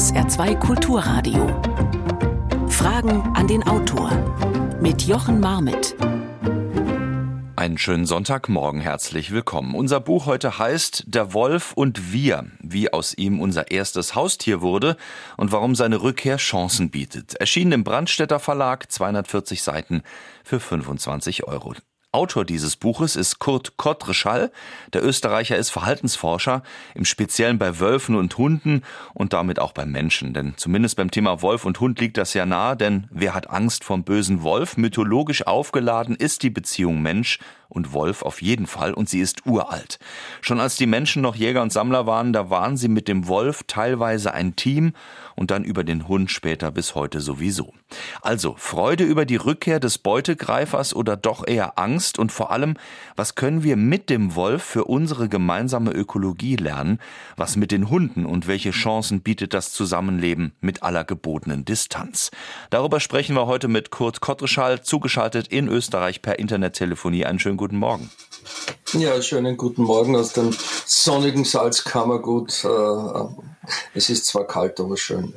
SR2 Kulturradio. Fragen an den Autor mit Jochen Marmit. Einen schönen Sonntagmorgen, herzlich willkommen. Unser Buch heute heißt Der Wolf und wir, wie aus ihm unser erstes Haustier wurde und warum seine Rückkehr Chancen bietet. Erschienen im Brandstätter Verlag, 240 Seiten für 25 Euro. Autor dieses Buches ist Kurt Kottreschall. Der Österreicher ist Verhaltensforscher, im Speziellen bei Wölfen und Hunden und damit auch beim Menschen. Denn zumindest beim Thema Wolf und Hund liegt das ja nahe, denn wer hat Angst vom bösen Wolf? Mythologisch aufgeladen ist die Beziehung Mensch und Wolf auf jeden Fall und sie ist uralt. Schon als die Menschen noch Jäger und Sammler waren, da waren sie mit dem Wolf teilweise ein Team und dann über den Hund später bis heute sowieso. Also Freude über die Rückkehr des Beutegreifers oder doch eher Angst und vor allem, was können wir mit dem Wolf für unsere gemeinsame Ökologie lernen, was mit den Hunden und welche Chancen bietet das Zusammenleben mit aller gebotenen Distanz. Darüber sprechen wir heute mit Kurt Kottreschall, zugeschaltet in Österreich per Internettelefonie. Einen schönen guten Morgen. Ja, schönen guten Morgen aus dem sonnigen Salzkammergut. Äh, es ist zwar kalt, aber schön.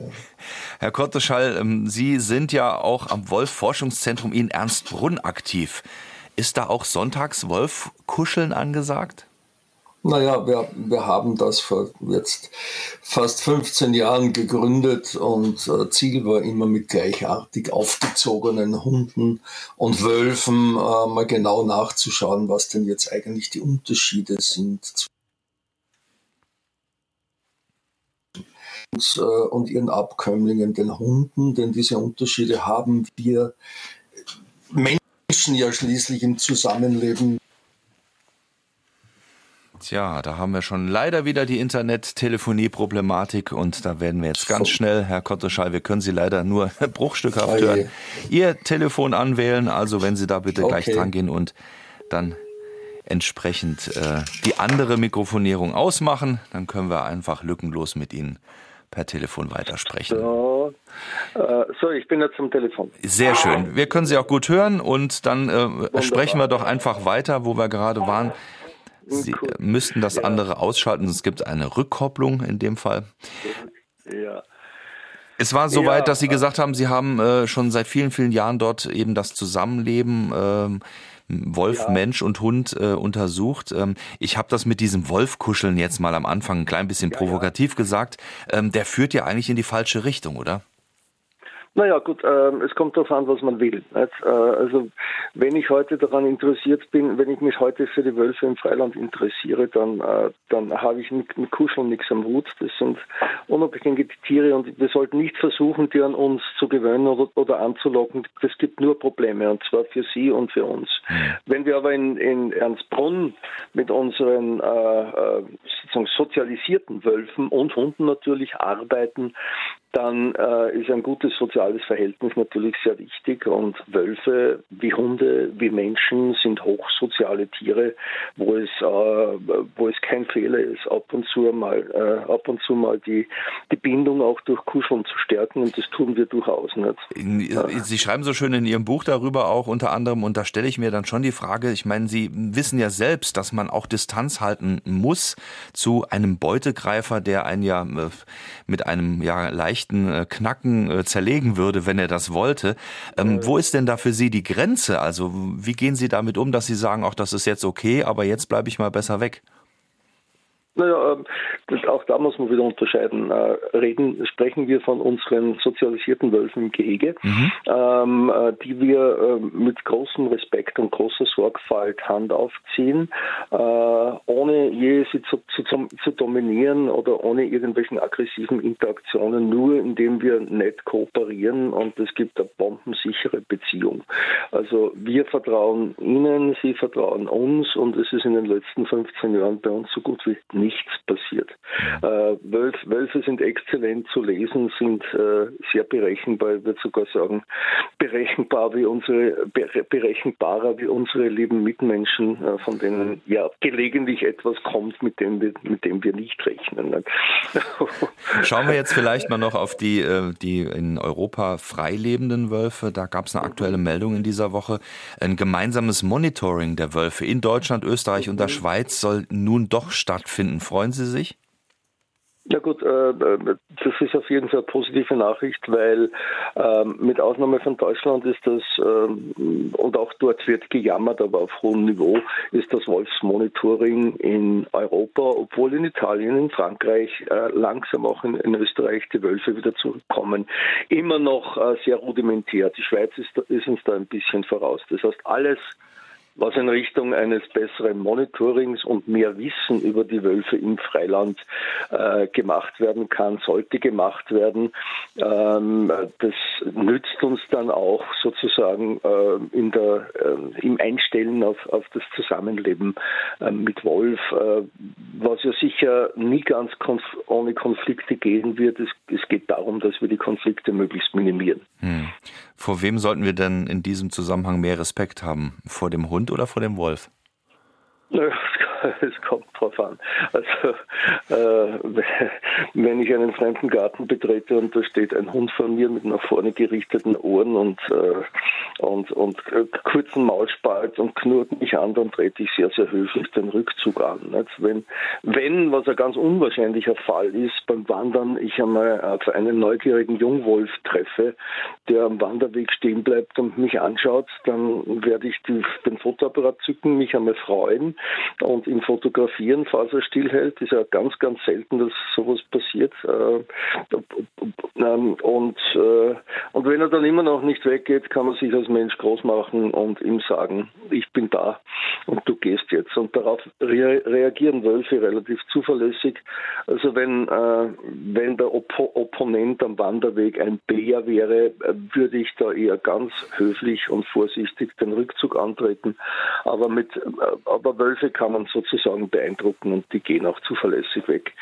Herr Kotteschall, ähm, Sie sind ja auch am Wolf-Forschungszentrum in Ernstbrunn aktiv. Ist da auch sonntags Wolfkuscheln angesagt? Naja, wir, wir haben das vor jetzt fast 15 Jahren gegründet und äh, Ziel war immer mit gleichartig aufgezogenen Hunden und Wölfen äh, mal genau nachzuschauen, was denn jetzt eigentlich die Unterschiede sind und, äh, und ihren Abkömmlingen, den Hunden, denn diese Unterschiede haben wir Menschen ja schließlich im Zusammenleben. Tja, da haben wir schon leider wieder die Internet-Telefonie-Problematik und da werden wir jetzt ganz schnell, Herr Kotteschall, wir können Sie leider nur bruchstückhaft hören, Ihr Telefon anwählen, also wenn Sie da bitte okay. gleich dran gehen und dann entsprechend äh, die andere Mikrofonierung ausmachen, dann können wir einfach lückenlos mit Ihnen per Telefon weitersprechen. So, äh, so ich bin jetzt zum Telefon. Sehr schön. Wir können Sie auch gut hören und dann äh, sprechen wir doch einfach weiter, wo wir gerade waren. Sie cool. müssten das ja. andere ausschalten, es gibt eine Rückkopplung in dem Fall. Ja. Es war soweit, ja, dass Sie gesagt haben, Sie haben äh, schon seit vielen, vielen Jahren dort eben das Zusammenleben ähm, Wolf, ja. Mensch und Hund äh, untersucht. Ähm, ich habe das mit diesem Wolfkuscheln jetzt mal am Anfang ein klein bisschen provokativ gesagt. Ähm, der führt ja eigentlich in die falsche Richtung, oder? Naja, gut, ähm, es kommt darauf an, was man will. Äh, also, wenn ich heute daran interessiert bin, wenn ich mich heute für die Wölfe im Freiland interessiere, dann, äh, dann habe ich mit, mit Kuscheln nichts am Hut. Das sind unabhängige Tiere und wir sollten nicht versuchen, die an uns zu gewöhnen oder, oder anzulocken. Das gibt nur Probleme und zwar für sie und für uns. Wenn wir aber in, in Ernstbrunn mit unseren äh, äh sozusagen sozialisierten Wölfen und Hunden natürlich arbeiten, dann äh, ist ein gutes soziales Verhältnis natürlich sehr wichtig. Und Wölfe wie Hunde, wie Menschen sind hochsoziale Tiere, wo es, äh, wo es kein Fehler ist, ab und zu mal, äh, ab und zu mal die, die Bindung auch durch Kuscheln zu stärken. Und das tun wir durchaus nicht. Sie schreiben so schön in Ihrem Buch darüber auch unter anderem, und da stelle ich mir dann schon die Frage, ich meine, Sie wissen ja selbst, dass man auch Distanz halten muss zu einem Beutegreifer, der einen ja äh, mit einem ja leicht leichten äh, Knacken äh, zerlegen würde, wenn er das wollte. Ähm, wo ist denn da für Sie die Grenze? Also wie gehen Sie damit um, dass Sie sagen, auch das ist jetzt okay, aber jetzt bleibe ich mal besser weg? Naja, ähm, das, auch da muss man wieder unterscheiden. Äh, reden, sprechen wir von unseren sozialisierten Wölfen im Gehege, mhm. ähm, äh, die wir äh, mit großem Respekt und großer Sorgfalt Hand aufziehen, äh, ohne je sie zu, zu, zu, dominieren oder ohne irgendwelchen aggressiven Interaktionen, nur indem wir nett kooperieren und es gibt eine bombensichere Beziehung. Also wir vertrauen ihnen, sie vertrauen uns und es ist in den letzten 15 Jahren bei uns so gut wie nichts passiert. Äh, Wölf, Wölfe sind exzellent zu lesen, sind äh, sehr berechenbar, ich würde sogar sagen, berechenbar wie unsere, berechenbarer wie unsere lieben Mitmenschen, äh, von denen ja gelegentlich etwas kommt, mit dem wir, mit dem wir nicht rechnen. Schauen wir jetzt vielleicht mal noch auf die, äh, die in Europa freilebenden Wölfe. Da gab es eine aktuelle Meldung in dieser Woche. Ein gemeinsames Monitoring der Wölfe in Deutschland, Österreich und der Schweiz soll nun doch stattfinden finden. Freuen Sie sich? Ja gut, äh, äh, das ist auf jeden Fall eine positive Nachricht, weil ähm, mit Ausnahme von Deutschland ist das, ähm, und auch dort wird gejammert, aber auf hohem Niveau, ist das Wolfsmonitoring in Europa, obwohl in Italien, in Frankreich, äh, langsam auch in, Österreich die Wölfe wieder zurückkommen, immer noch sehr rudimentär. Die Schweiz ist uns da ein bisschen voraus. Das heißt, alles, was in Richtung eines besseren Monitorings und mehr Wissen über die Wölfe im Freiland äh, gemacht werden kann, sollte gemacht werden. Ähm, das nützt uns dann auch sozusagen äh, in der, äh, im Einstellen auf, auf das Zusammenleben äh, mit Wolf, äh, was ja sicher nie ganz konf ohne Konflikte gehen wird. Es, es, geht darum, dass wir die Konflikte möglichst minimieren. Hm. Vor wem sollten wir denn in diesem Zusammenhang mehr Respekt haben? Vor dem Hund oder vor dem Wolf? es kommt drauf an. Also äh, wenn ich einen fremden Garten betrete und da steht ein Hund vor mir mit nach vorne gerichteten Ohren und, äh, und, und äh, kurzen Maulspalt und knurrt mich an, dann trete ich sehr, sehr höflich den Rückzug an. Nicht? Wenn, wenn, was ein ganz unwahrscheinlicher Fall ist, beim Wandern ich einmal äh, einen neugierigen Jungwolf treffe, der am Wanderweg stehen bleibt und mich anschaut, dann werde ich die, den Fotoapparat zücken, mich einmal freuen und ihn fotografieren, falls er stillhält. Ist ja ganz, ganz selten, dass sowas passiert. Äh, ähm, und, äh, und wenn er dann immer noch nicht weggeht, kann man sich als Mensch groß machen und ihm sagen, ich bin da und du gehst jetzt. Und darauf reagieren Wölfe relativ zuverlässig. Also wenn, äh, wenn der Oppo Opponent am Wanderweg ein Bär wäre, würde ich da eher ganz höflich und vorsichtig den Rückzug antreten. Aber mit, aber Wölfe kann man sozusagen beeindrucken und die gehen auch zuverlässig weg.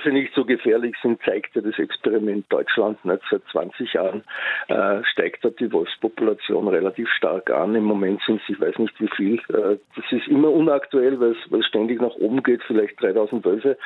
Dass Wölfe nicht so gefährlich sind, zeigt ja das Experiment Deutschland. Seit 20 Jahren äh, steigt dort die Wolfspopulation relativ stark an. Im Moment sind es, ich weiß nicht wie viel. Äh, das ist immer unaktuell, weil es ständig nach oben geht, vielleicht 3000 Wölfe.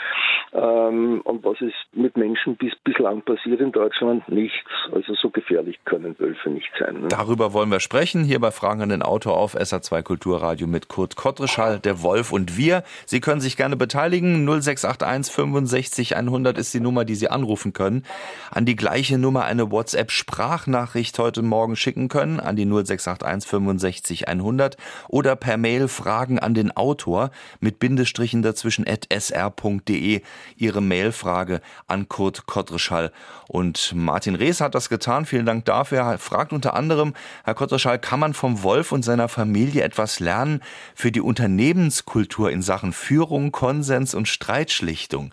Ähm, und was ist mit Menschen bis bislang passiert in Deutschland? Nichts. Also so gefährlich können Wölfe nicht sein. Ne? Darüber wollen wir sprechen. Hier bei Fragen an den Autor auf SA2 Kulturradio mit Kurt Kottreschall, der Wolf und wir. Sie können sich gerne beteiligen. 0681 65 100 ist die Nummer, die Sie anrufen können. An die gleiche Nummer eine WhatsApp-Sprachnachricht heute Morgen schicken können, an die 0681 65 100 oder per Mail Fragen an den Autor mit Bindestrichen dazwischen at sr.de. Ihre Mailfrage an Kurt Kottreschall. Und Martin Rees hat das getan. Vielen Dank dafür. Er fragt unter anderem, Herr Kottreschall, kann man vom Wolf und seiner Familie etwas lernen für die Unternehmenskultur in Sachen Führung, Konsens und Streitschlichtung?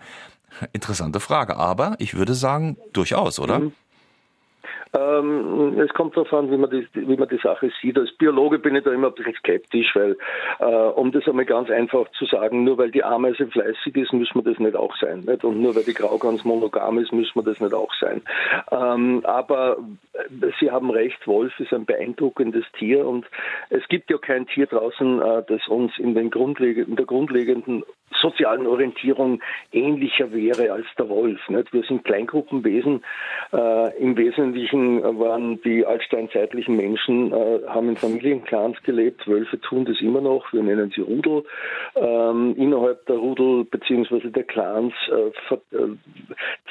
Interessante Frage, aber ich würde sagen, durchaus, oder? Mhm. Ähm, es kommt darauf an, wie man, die, wie man die Sache sieht. Als Biologe bin ich da immer ein bisschen skeptisch, weil, äh, um das einmal ganz einfach zu sagen, nur weil die Ameise fleißig ist, müssen wir das nicht auch sein. Nicht? Und nur weil die Graugans monogam ist, müssen wir das nicht auch sein. Ähm, aber Sie haben recht, Wolf ist ein beeindruckendes Tier und es gibt ja kein Tier draußen, äh, das uns in, den in der grundlegenden sozialen Orientierung ähnlicher wäre als der Wolf. Nicht? Wir sind Kleingruppenwesen. Äh, Im Wesentlichen waren die altsteinzeitlichen Menschen, äh, haben in Familienclans gelebt. Wölfe tun das immer noch. Wir nennen sie Rudel. Ähm, innerhalb der Rudel bzw. der Clans äh, äh,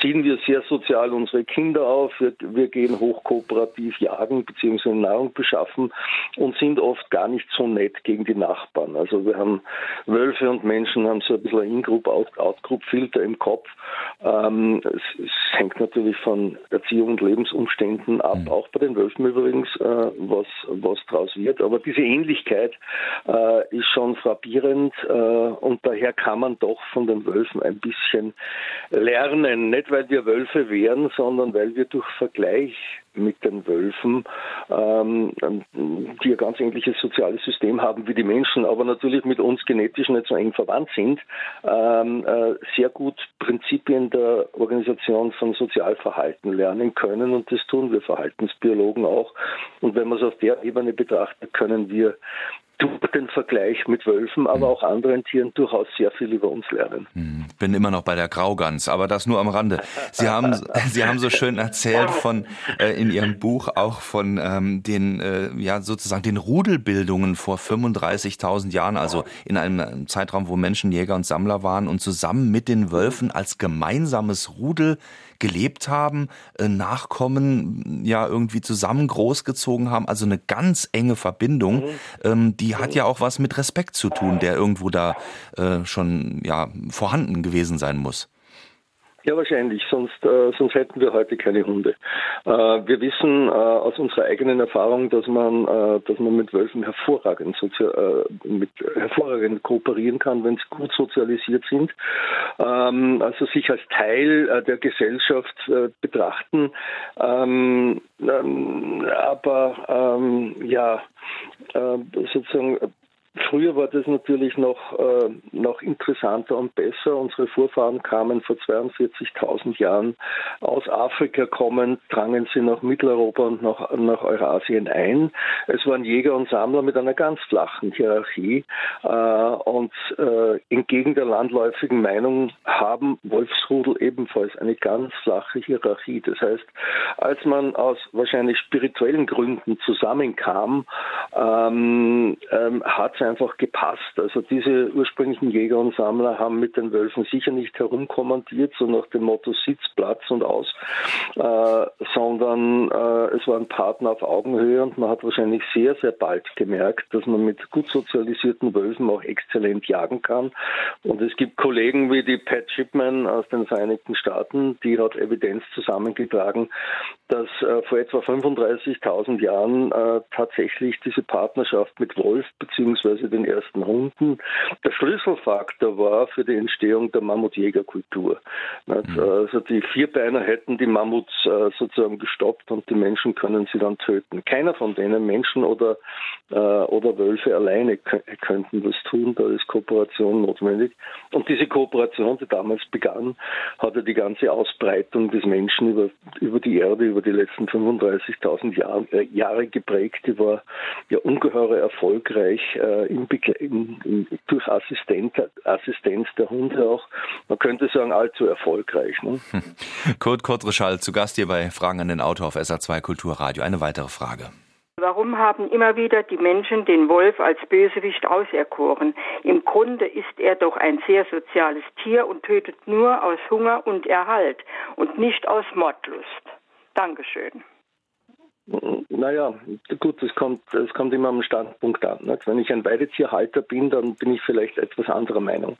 ziehen wir sehr sozial unsere Kinder auf. Wir, wir gehen hochkooperativ jagen bzw. Nahrung beschaffen und sind oft gar nicht so nett gegen die Nachbarn. Also wir haben Wölfe und Menschen haben so ein bisschen ein In-Group, Out-Group-Filter im Kopf. Ähm, es, es, hängt natürlich von Erziehung und Lebensumständen ab, mhm. auch bei den Wölfen übrigens, äh, was, was draus wird. Aber diese Ähnlichkeit äh, ist schon frappierend äh, und daher kann man doch von den Wölfen ein bisschen lernen. Nicht, weil wir Wölfe wären, sondern weil wir durch Vergleich mit den Wölfen, ähm, die ein ganz ähnliches soziales System haben wie die Menschen, aber natürlich mit uns genetisch nicht so eng verwandt sind, ähm, äh, sehr gut Prinzipien der Organisation von Sozialverhalten lernen können und das tun wir Verhaltensbiologen auch. Und wenn man es auf der Ebene betrachtet, können wir durch den Vergleich mit Wölfen, aber auch anderen Tieren durchaus sehr viel über uns lernen. Hm, bin immer noch bei der Graugans, aber das nur am Rande. Sie haben, Sie haben so schön erzählt von äh, in Ihrem Buch auch von ähm, den äh, ja sozusagen den Rudelbildungen vor 35.000 Jahren, also in einem Zeitraum, wo Menschen Jäger und Sammler waren und zusammen mit den Wölfen als gemeinsames Rudel gelebt haben, äh, Nachkommen ja irgendwie zusammen großgezogen haben, also eine ganz enge Verbindung. Mhm. Ähm, die hat ja auch was mit Respekt zu tun, der irgendwo da äh, schon ja vorhanden gewesen sein muss. Ja, wahrscheinlich, sonst, äh, sonst hätten wir heute keine Hunde. Äh, wir wissen äh, aus unserer eigenen Erfahrung, dass man, äh, dass man mit Wölfen hervorragend, äh, mit, hervorragend kooperieren kann, wenn sie gut sozialisiert sind, ähm, also sich als Teil äh, der Gesellschaft betrachten. Ähm, ähm, aber ähm, ja, sozusagen Früher war das natürlich noch, äh, noch interessanter und besser. Unsere Vorfahren kamen vor 42.000 Jahren aus Afrika kommend, drangen sie nach Mitteleuropa und nach, nach Eurasien ein. Es waren Jäger und Sammler mit einer ganz flachen Hierarchie äh, und äh, entgegen der landläufigen Meinung haben Wolfsrudel ebenfalls eine ganz flache Hierarchie. Das heißt, als man aus wahrscheinlich spirituellen Gründen zusammenkam, ähm, ähm, hat einfach gepasst. Also diese ursprünglichen Jäger und Sammler haben mit den Wölfen sicher nicht herumkommandiert, so nach dem Motto Sitz, Platz und aus, äh, sondern äh, es waren Partner auf Augenhöhe und man hat wahrscheinlich sehr, sehr bald gemerkt, dass man mit gut sozialisierten Wölfen auch exzellent jagen kann. Und es gibt Kollegen wie die Pat Shipman aus den Vereinigten Staaten, die hat Evidenz zusammengetragen, dass äh, vor etwa 35.000 Jahren äh, tatsächlich diese Partnerschaft mit Wolf bzw beziehungsweise den ersten Hunden, der Schlüsselfaktor war für die Entstehung der Mammutjägerkultur. Mhm. Also die Vierbeiner hätten die Mammuts äh, sozusagen gestoppt und die Menschen können sie dann töten. Keiner von denen, Menschen oder, äh, oder Wölfe alleine, könnten das tun. Da ist Kooperation notwendig. Und diese Kooperation, die damals begann, hatte die ganze Ausbreitung des Menschen über, über die Erde, über die letzten 35.000 Jahre, äh, Jahre geprägt. Die war ja ungeheuer erfolgreich äh, in, in, durch Assistent, Assistenz der Hunde auch, man könnte sagen, allzu erfolgreich. Ne? Kurt Kottreschall zu Gast hier bei Fragen an den Autor auf SA2 Kulturradio. Eine weitere Frage. Warum haben immer wieder die Menschen den Wolf als Bösewicht auserkoren? Im Grunde ist er doch ein sehr soziales Tier und tötet nur aus Hunger und Erhalt und nicht aus Mordlust. Dankeschön. Naja, gut, es kommt, es kommt immer am Standpunkt an. Nicht? Wenn ich ein Weidetierhalter bin, dann bin ich vielleicht etwas anderer Meinung.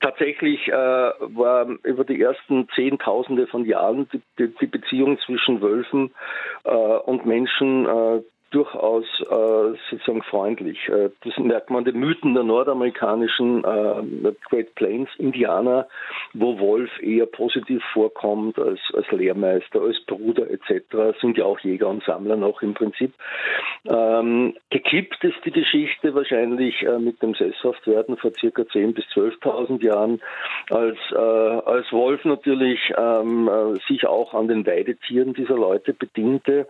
Tatsächlich äh, war über die ersten Zehntausende von Jahren die, die, die Beziehung zwischen Wölfen äh, und Menschen äh, durchaus äh, sozusagen freundlich. Äh, das merkt man den Mythen der nordamerikanischen äh, Great Plains Indianer, wo Wolf eher positiv vorkommt als, als Lehrmeister, als Bruder etc. Sind ja auch Jäger und Sammler noch im Prinzip. Ähm, gekippt ist die Geschichte wahrscheinlich äh, mit dem Sesshaftwerden vor circa 10.000 bis 12.000 Jahren, als, äh, als Wolf natürlich ähm, äh, sich auch an den Weidetieren dieser Leute bediente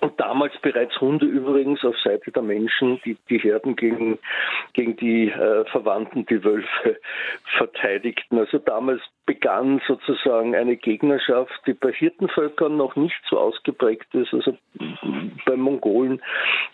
und damals bereits Hunde übrigens auf Seite der Menschen, die die Herden gegen, gegen die äh, Verwandten, die Wölfe, verteidigten. Also damals begann sozusagen eine Gegnerschaft, die bei Hirtenvölkern noch nicht so ausgeprägt ist. Also bei Mongolen,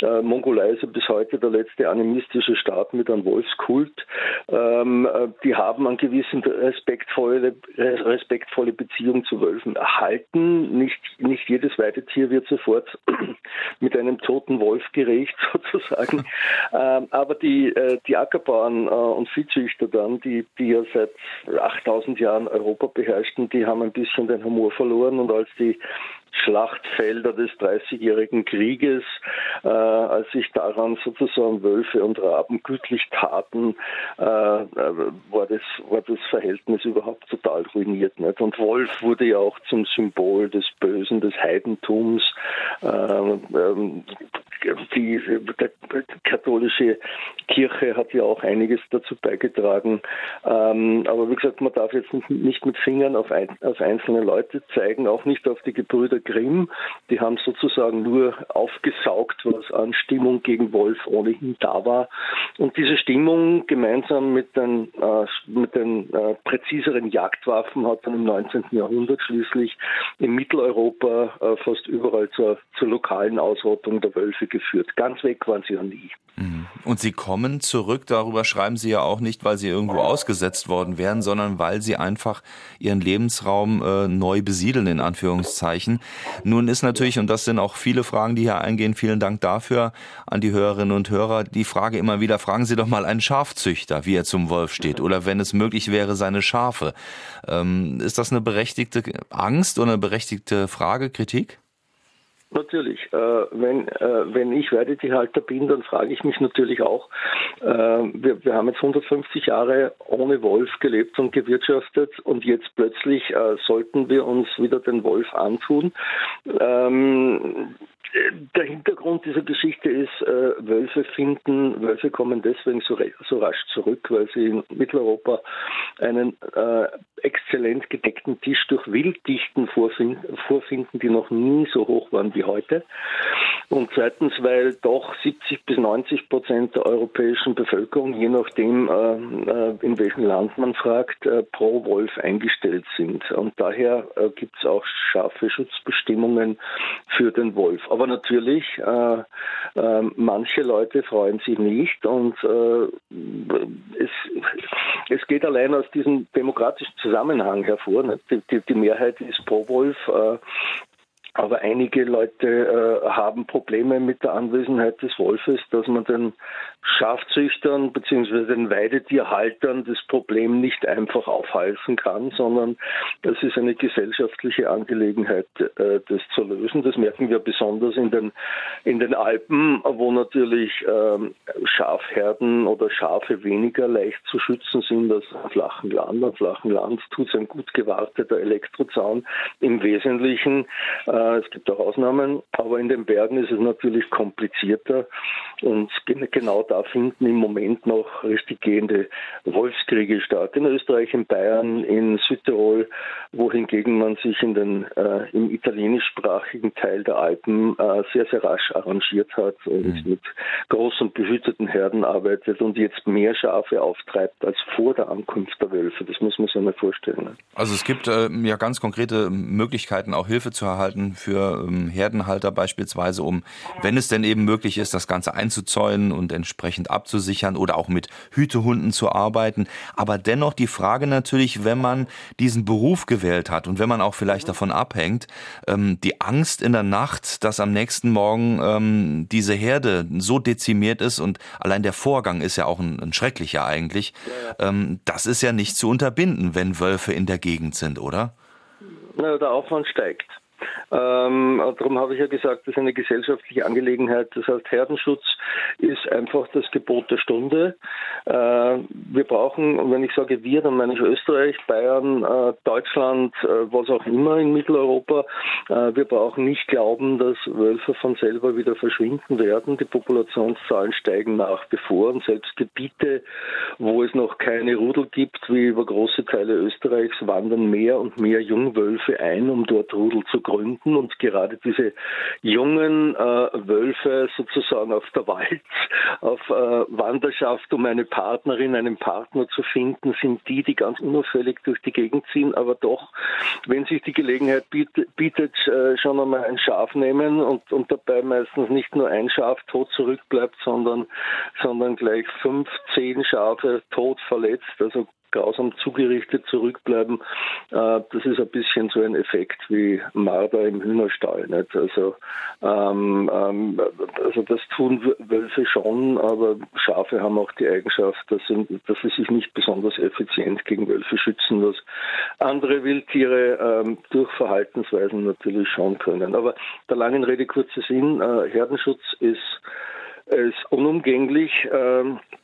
äh, Mongolei ist ja bis heute der letzte animistische Staat mit einem Wolfskult. Ähm, äh, die haben einen gewissen respektvolle, respektvolle Beziehung zu Wölfen erhalten. Nicht, nicht jedes Weidetier wird sofort mit einem toten Wolf gerecht sozusagen. Ähm, aber die, äh, die Ackerbauern äh, und Viehzüchter dann, die, die ja seit 8000 Jahren Europa beherrschten, die haben ein bisschen den Humor verloren und als die Schlachtfelder des Dreißigjährigen Krieges, äh, als sich daran sozusagen Wölfe und Raben gütlich taten, äh, äh, war, das, war das Verhältnis überhaupt total ruiniert. Nicht? Und Wolf wurde ja auch zum Symbol des Bösen, des Heidentums. Äh, ähm, die, die, katholische Kirche hat ja auch einiges dazu beigetragen. Ähm, aber wie gesagt, man darf jetzt nicht mit Fingern auf, ein, auf einzelne Leute zeigen, auch nicht auf die Gebrüder Grimm. Die haben sozusagen nur aufgesaugt, was an Stimmung gegen Wolf ohnehin da war. Und diese Stimmung gemeinsam mit den, äh, mit den äh, präziseren Jagdwaffen hat dann im 19. Jahrhundert schließlich in Mitteleuropa äh, fast überall zur, zur lokalen Ausrottung der Wölfe geführt. Ganz weg waren sie ja nie. Mhm. Und sie kommen zurück, darüber schreiben sie ja auch nicht, weil sie irgendwo ausgesetzt worden wären, sondern weil sie einfach ihren Lebensraum äh, neu besiedeln, in Anführungszeichen. Nun ist natürlich, und das sind auch viele Fragen, die hier eingehen, vielen Dank dafür an die Hörerinnen und Hörer, die Frage immer wieder, fragen Sie doch mal einen Schafzüchter, wie er zum Wolf steht, oder wenn es möglich wäre, seine Schafe. Ähm, ist das eine berechtigte Angst oder eine berechtigte Frage, Kritik? Natürlich. Äh, wenn, äh, wenn ich Weidetierhalter bin, dann frage ich mich natürlich auch, äh, wir, wir haben jetzt 150 Jahre ohne Wolf gelebt und gewirtschaftet und jetzt plötzlich äh, sollten wir uns wieder den Wolf antun. Ähm, der Hintergrund dieser Geschichte ist, äh, Wölfe finden, Wölfe kommen deswegen so, so, rasch zurück, weil sie in Mitteleuropa einen äh, exzellent gedeckten Tisch durch Wilddichten vorfinden, vorfinden, die noch nie so hoch waren wie heute. Und zweitens, weil doch 70 bis 90 Prozent der europäischen Bevölkerung, je nachdem, äh, äh, in welchem Land man fragt, äh, pro Wolf eingestellt sind. Und daher gibt es auch scharfe Schutzbestimmungen für den Wolf. Aber natürlich, manche Leute freuen sich nicht und es, es geht allein aus diesem demokratischen Zusammenhang hervor. Ne? Die, die, die, Mehrheit ist pro Wolf. Aber einige Leute äh, haben Probleme mit der Anwesenheit des Wolfes, dass man den Schafzüchtern bzw. den Weidetierhaltern das Problem nicht einfach aufhalsen kann, sondern es ist eine gesellschaftliche Angelegenheit, äh, das zu lösen. Das merken wir besonders in den, in den Alpen, wo natürlich ähm, Schafherden oder Schafe weniger leicht zu schützen sind als am flachen Land. Am flachen Land tut es ein gut gewarteter Elektrozaun im Wesentlichen. Äh, es gibt auch Ausnahmen, aber in den Bergen ist es natürlich komplizierter und genau da finden im Moment noch richtig gehende Wolfskriege statt. In Österreich, in Bayern, in Südtirol, wohingegen man sich in den, äh, im italienischsprachigen Teil der Alpen äh, sehr, sehr rasch arrangiert hat und mhm. mit großen behüteten Herden arbeitet und jetzt mehr Schafe auftreibt als vor der Ankunft der Wölfe. Das muss man sich mal vorstellen. Also es gibt äh, ja ganz konkrete Möglichkeiten, auch Hilfe zu erhalten für ähm, Herdenhalter beispielsweise, um, wenn es denn eben möglich ist, das Ganze einzuzäunen und entsprechend abzusichern oder auch mit Hütehunden zu arbeiten. Aber dennoch die Frage natürlich, wenn man diesen Beruf gewählt hat und wenn man auch vielleicht davon abhängt, ähm, die Angst in der Nacht, dass am nächsten Morgen ähm, diese Herde so dezimiert ist und allein der Vorgang ist ja auch ein, ein schrecklicher eigentlich, ähm, das ist ja nicht zu unterbinden, wenn Wölfe in der Gegend sind, oder? Der Aufwand steigt. Ähm, darum habe ich ja gesagt, das ist eine gesellschaftliche Angelegenheit. Das heißt, Herdenschutz ist einfach das Gebot der Stunde. Äh, wir brauchen, wenn ich sage wir, dann meine ich Österreich, Bayern, äh, Deutschland, äh, was auch immer in Mitteleuropa. Äh, wir brauchen nicht glauben, dass Wölfe von selber wieder verschwinden werden. Die Populationszahlen steigen nach wie vor und selbst Gebiete, wo es noch keine Rudel gibt, wie über große Teile Österreichs, wandern mehr und mehr Jungwölfe ein, um dort Rudel zu gründen und gerade diese jungen äh, Wölfe sozusagen auf der Wald, auf äh, Wanderschaft, um eine Partnerin, einen Partner zu finden, sind die, die ganz unauffällig durch die Gegend ziehen, aber doch, wenn sich die Gelegenheit bietet, äh, schon einmal ein Schaf nehmen und, und dabei meistens nicht nur ein Schaf tot zurückbleibt, sondern, sondern gleich fünf, zehn Schafe tot verletzt, also grausam zugerichtet zurückbleiben. Äh, das ist ein bisschen so ein Effekt wie Marder im Hühnerstall. Nicht? Also, ähm, ähm, also das tun Wölfe schon, aber Schafe haben auch die Eigenschaft, dass sie, dass sie sich nicht besonders effizient gegen Wölfe schützen, was andere Wildtiere ähm, durch Verhaltensweisen natürlich schon können. Aber der langen Rede kurzer Sinn, äh, Herdenschutz ist, ist unumgänglich. Ähm, äh,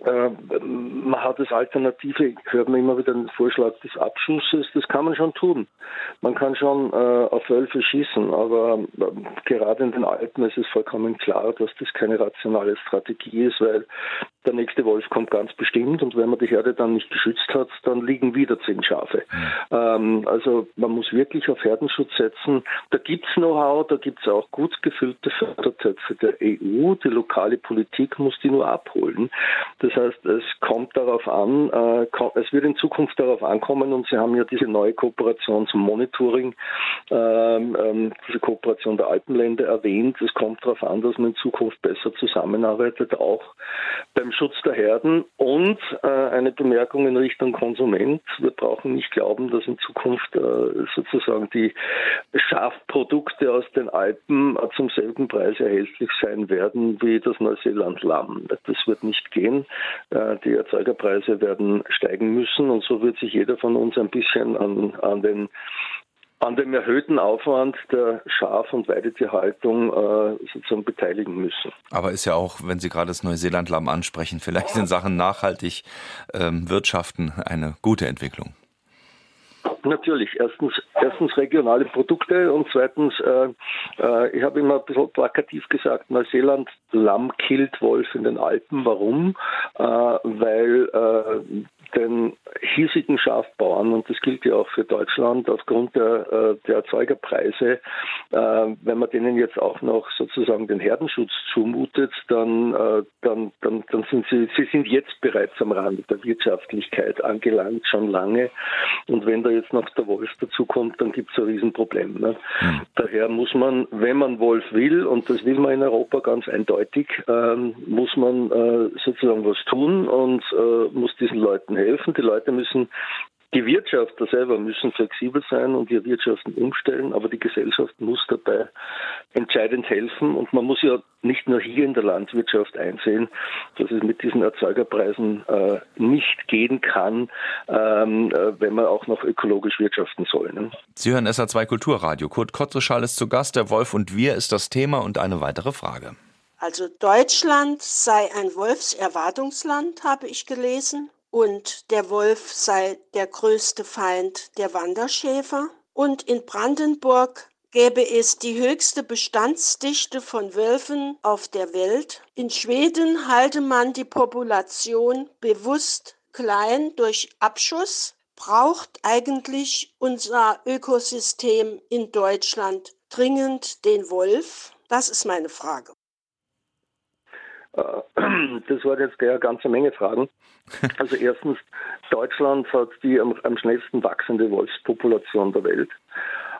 man hat als Alternative, hört man immer wieder den Vorschlag des Abschusses, das kann man schon tun. Man kann schon äh, auf Wölfe schießen, aber äh, gerade in den Alpen ist es vollkommen klar, dass das keine rationale Strategie ist, weil der nächste Wolf kommt ganz bestimmt und wenn man die Herde dann nicht geschützt hat, dann liegen wieder zehn Schafe. Ähm, also man muss wirklich auf Herdenschutz setzen. Da gibt's Know-how, da gibt's auch gut gefüllte Fördertöpfe der EU. Die lokale Politik muss die nur abholen. Das heißt, es kommt darauf an, äh, es wird in Zukunft darauf ankommen und Sie haben ja diese neue Kooperation zum Monitoring, ähm, ähm, diese Kooperation der Alpenländer erwähnt. Es kommt darauf an, dass man in Zukunft besser zusammenarbeitet, auch beim Schutz der Herden und äh, eine Bemerkung in Richtung Konsument. Wir brauchen nicht glauben, dass in Zukunft äh, sozusagen die Schafprodukte aus den Alpen zum selben Preis erhältlich sein werden wie das Neuseeland-Lamm. Das wird nicht gehen. Äh, die Erzeugerpreise werden steigen müssen und so wird sich jeder von uns ein bisschen an, an den an dem erhöhten Aufwand der Schaf- und Weidetierhaltung äh, sozusagen beteiligen müssen. Aber ist ja auch, wenn Sie gerade das Neuseeland-Lamm ansprechen, vielleicht in Sachen nachhaltig ähm, wirtschaften eine gute Entwicklung. Natürlich. Erstens, erstens regionale Produkte und zweitens, äh, äh, ich habe immer ein bisschen plakativ gesagt, Neuseeland Lamm killt Wolf in den Alpen. Warum? Äh, weil äh, den hiesigen Schafbauern, und das gilt ja auch für Deutschland, aufgrund der, äh, der Erzeugerpreise, äh, wenn man denen jetzt auch noch sozusagen den Herdenschutz zumutet, dann, äh, dann, dann, dann sind sie, sie sind jetzt bereits am Rand der Wirtschaftlichkeit angelangt, schon lange. Und wenn da jetzt noch der Wolf dazukommt, dann gibt es ein Riesenproblem. Ne? Mhm. Daher muss man, wenn man Wolf will, und das will man in Europa ganz eindeutig, ähm, muss man sozusagen was tun und muss diesen Leuten helfen helfen. Die Leute müssen die Wirtschafter selber müssen flexibel sein und ihr Wirtschaften umstellen, aber die Gesellschaft muss dabei entscheidend helfen. Und man muss ja nicht nur hier in der Landwirtschaft einsehen, dass es mit diesen Erzeugerpreisen äh, nicht gehen kann, ähm, äh, wenn man auch noch ökologisch wirtschaften soll. Ne? Sie hören SA2 Kulturradio. Kurt Kottreschall ist zu Gast. Der Wolf und wir ist das Thema und eine weitere Frage. Also Deutschland sei ein Wolfserwartungsland, habe ich gelesen und der Wolf sei der größte Feind der Wanderschäfer. Und in Brandenburg gäbe es die höchste Bestandsdichte von Wölfen auf der Welt. In Schweden halte man die Population bewusst klein durch Abschuss. Braucht eigentlich unser Ökosystem in Deutschland dringend den Wolf? Das ist meine Frage. Äh, das waren jetzt eine ganze Menge Fragen. Also erstens, Deutschland hat die am, am schnellsten wachsende Wolfspopulation der Welt.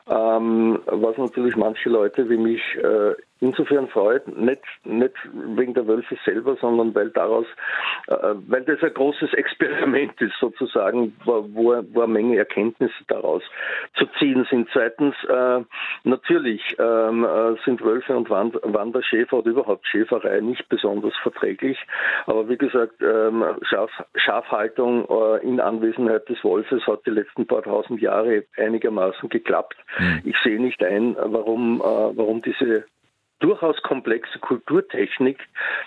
Ähm, was natürlich manche Leute wie mich äh, insofern freut, nicht, nicht wegen der Wölfe selber, sondern weil daraus, äh, weil das ein großes Experiment ist sozusagen, wo, wo, eine Menge Erkenntnisse daraus zu ziehen sind. Zweitens, äh, natürlich ähm, äh, sind Wölfe und Wand Wanderschäfer oder überhaupt Schäferei nicht besonders verträglich, aber wie gesagt, ähm, Schaf Schafhaltung äh, in Anwesenheit des Wolfes hat die letzten paar tausend Jahre einigermaßen geklappt. Mhm. Ich sehe nicht ein, warum, äh, warum diese durchaus komplexe Kulturtechnik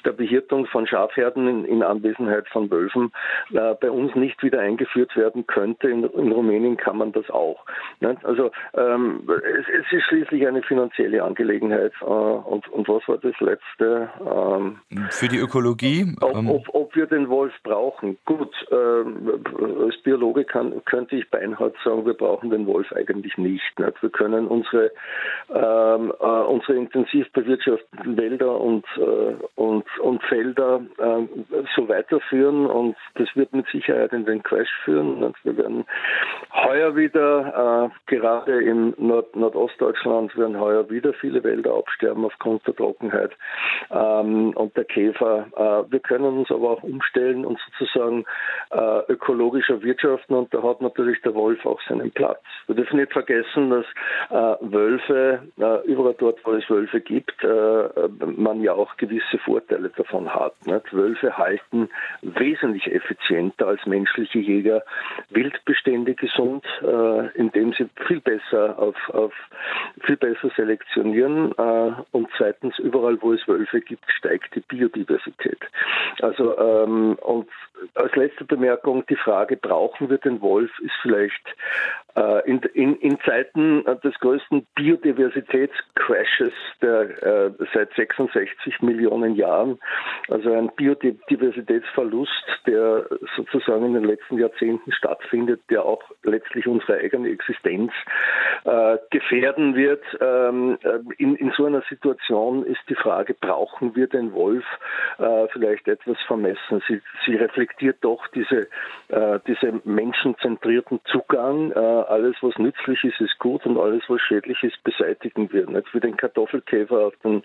der Behirtung von Schafherden in, in Anwesenheit von Wölfen äh, bei uns nicht wieder eingeführt werden könnte. In, in Rumänien kann man das auch. Ne? Also ähm, es, es, ist schließlich eine finanzielle Angelegenheit. Äh, und, und, was war das letzte? Ähm, Für die Ökologie? Ob, ähm, ob, ob, wir den Wolf brauchen? Gut, äh, als Biologe kann, könnte ich beinhart sagen, wir brauchen den Wolf eigentlich nicht. nicht? Wir können unsere, ähm, äh, unsere intensiv bewirtschafteten Wälder und, äh, und, und Felder äh, so weiterführen und das wird mit Sicherheit in den Crash führen. Und wir werden heuer wieder, äh, gerade im Nord Nordostdeutschland, werden heuer wieder viele Wälder absterben aufgrund der Trockenheit ähm, und der Käfer. Äh, wir können uns aber auch umstellen und sozusagen äh, ökologischer wirtschaften und da hat natürlich der Wolf auch seinen Platz. Wir dürfen nicht vergessen, dass äh, Wölfe, überall dort, wo es Wölfe gibt, gibt, äh, man ja auch gewisse Vorteile davon hat. Nicht? Wölfe halten wesentlich effizienter als menschliche Jäger Wildbestände gesund, äh, indem sie viel besser auf, auf viel besser selektionieren äh, und zweitens überall, wo es Wölfe gibt, steigt die Biodiversität. Also ähm, und als letzte Bemerkung die Frage, brauchen wir den Wolf, ist vielleicht in, in, in Zeiten des größten Biodiversitätscrashes der äh, seit 66 Millionen Jahren, also ein Biodiversitätsverlust, der sozusagen in den letzten Jahrzehnten stattfindet, der auch letztlich unsere eigene Existenz äh, gefährden wird. Ähm, äh, in, in so einer Situation ist die Frage, brauchen wir den Wolf äh, vielleicht etwas vermessen? Sie, sie reflektiert doch diese, äh, diese menschenzentrierten Zugang. Äh, alles, was nützlich ist, ist gut und alles, was schädlich ist, beseitigen wir. Nicht wie den Kartoffelkäfer auf den,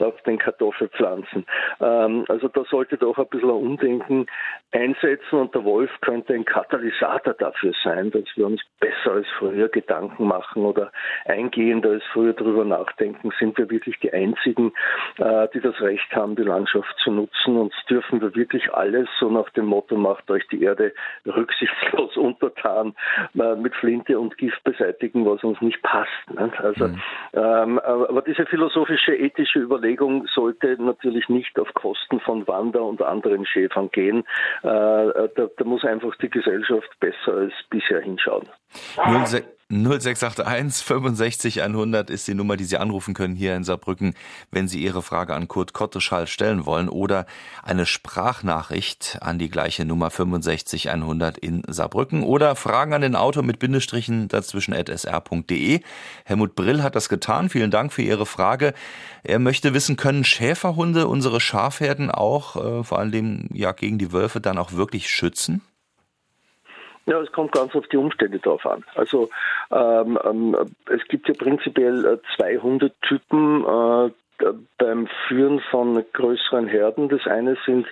auf den Kartoffelpflanzen. Ähm, also da sollte doch ein bisschen ein Umdenken einsetzen und der Wolf könnte ein Katalysator dafür sein, dass wir uns besser als früher Gedanken machen oder eingehender als früher darüber nachdenken, sind wir wirklich die Einzigen, äh, die das Recht haben, die Landschaft zu nutzen und dürfen wir wirklich alles so nach dem Motto macht euch die Erde rücksichtslos untertan äh, mit Flinte und Gift beseitigen, was uns nicht passt. Nicht? Also, mhm. ähm, aber diese philosophische, ethische Überlegung sollte natürlich nicht auf Kosten von Wander und anderen Schäfern gehen. Äh, da, da muss einfach die Gesellschaft besser als bisher hinschauen. 0681 65 100 ist die Nummer, die Sie anrufen können hier in Saarbrücken, wenn Sie Ihre Frage an Kurt Kotteschall stellen wollen oder eine Sprachnachricht an die gleiche Nummer 65 100 in Saarbrücken oder Fragen an den Autor mit Bindestrichen dazwischen at sr.de. Helmut Brill hat das getan. Vielen Dank für Ihre Frage. Er möchte wissen, können Schäferhunde unsere Schafherden auch, äh, vor allem ja gegen die Wölfe, dann auch wirklich schützen? Ja, es kommt ganz auf die Umstände drauf an. Also ähm, ähm, es gibt ja prinzipiell äh, zwei Hundetypen, äh, beim Führen von größeren Herden. Das eine sind,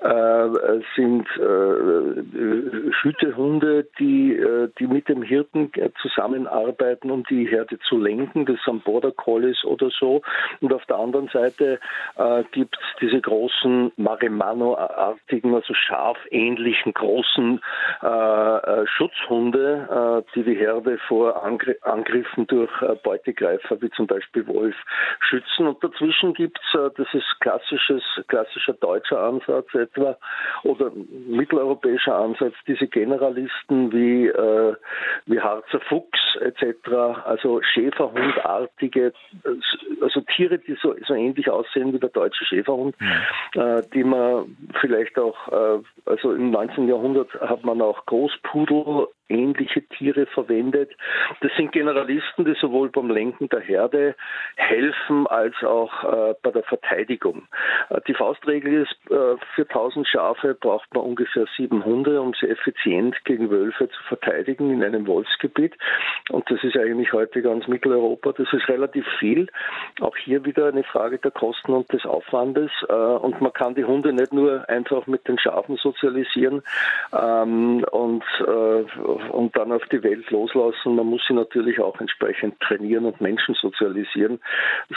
äh, sind äh, Hütehunde, die, äh, die mit dem Hirten zusammenarbeiten, um die Herde zu lenken. Das sind Border Collies oder so. Und auf der anderen Seite äh, gibt es diese großen Marimano-artigen, also schafähnlichen großen äh, äh, Schutzhunde, die die Herde vor Angr Angriffen durch Beutegreifer wie zum Beispiel Wolf schützen. Und dazwischen gibt es, äh, das ist klassisches, klassischer deutscher Ansatz etwa oder mitteleuropäischer Ansatz, diese Generalisten wie, äh, wie Harzer Fuchs etc., also Schäferhundartige, also Tiere, die so, so ähnlich aussehen wie der deutsche Schäferhund, mhm. äh, die man vielleicht auch, äh, also im 19. Jahrhundert hat man auch Großpudel ähnliche Tiere verwendet. Das sind Generalisten, die sowohl beim Lenken der Herde helfen als auch äh, bei der Verteidigung. Äh, die Faustregel ist, äh, für 1000 Schafe braucht man ungefähr sieben Hunde, um sie effizient gegen Wölfe zu verteidigen in einem Wolfsgebiet. Und das ist eigentlich heute ganz Mitteleuropa. Das ist relativ viel. Auch hier wieder eine Frage der Kosten und des Aufwandes. Äh, und man kann die Hunde nicht nur einfach mit den Schafen sozialisieren ähm, und äh, und dann auf die Welt loslassen. Man muss sie natürlich auch entsprechend trainieren und Menschen sozialisieren.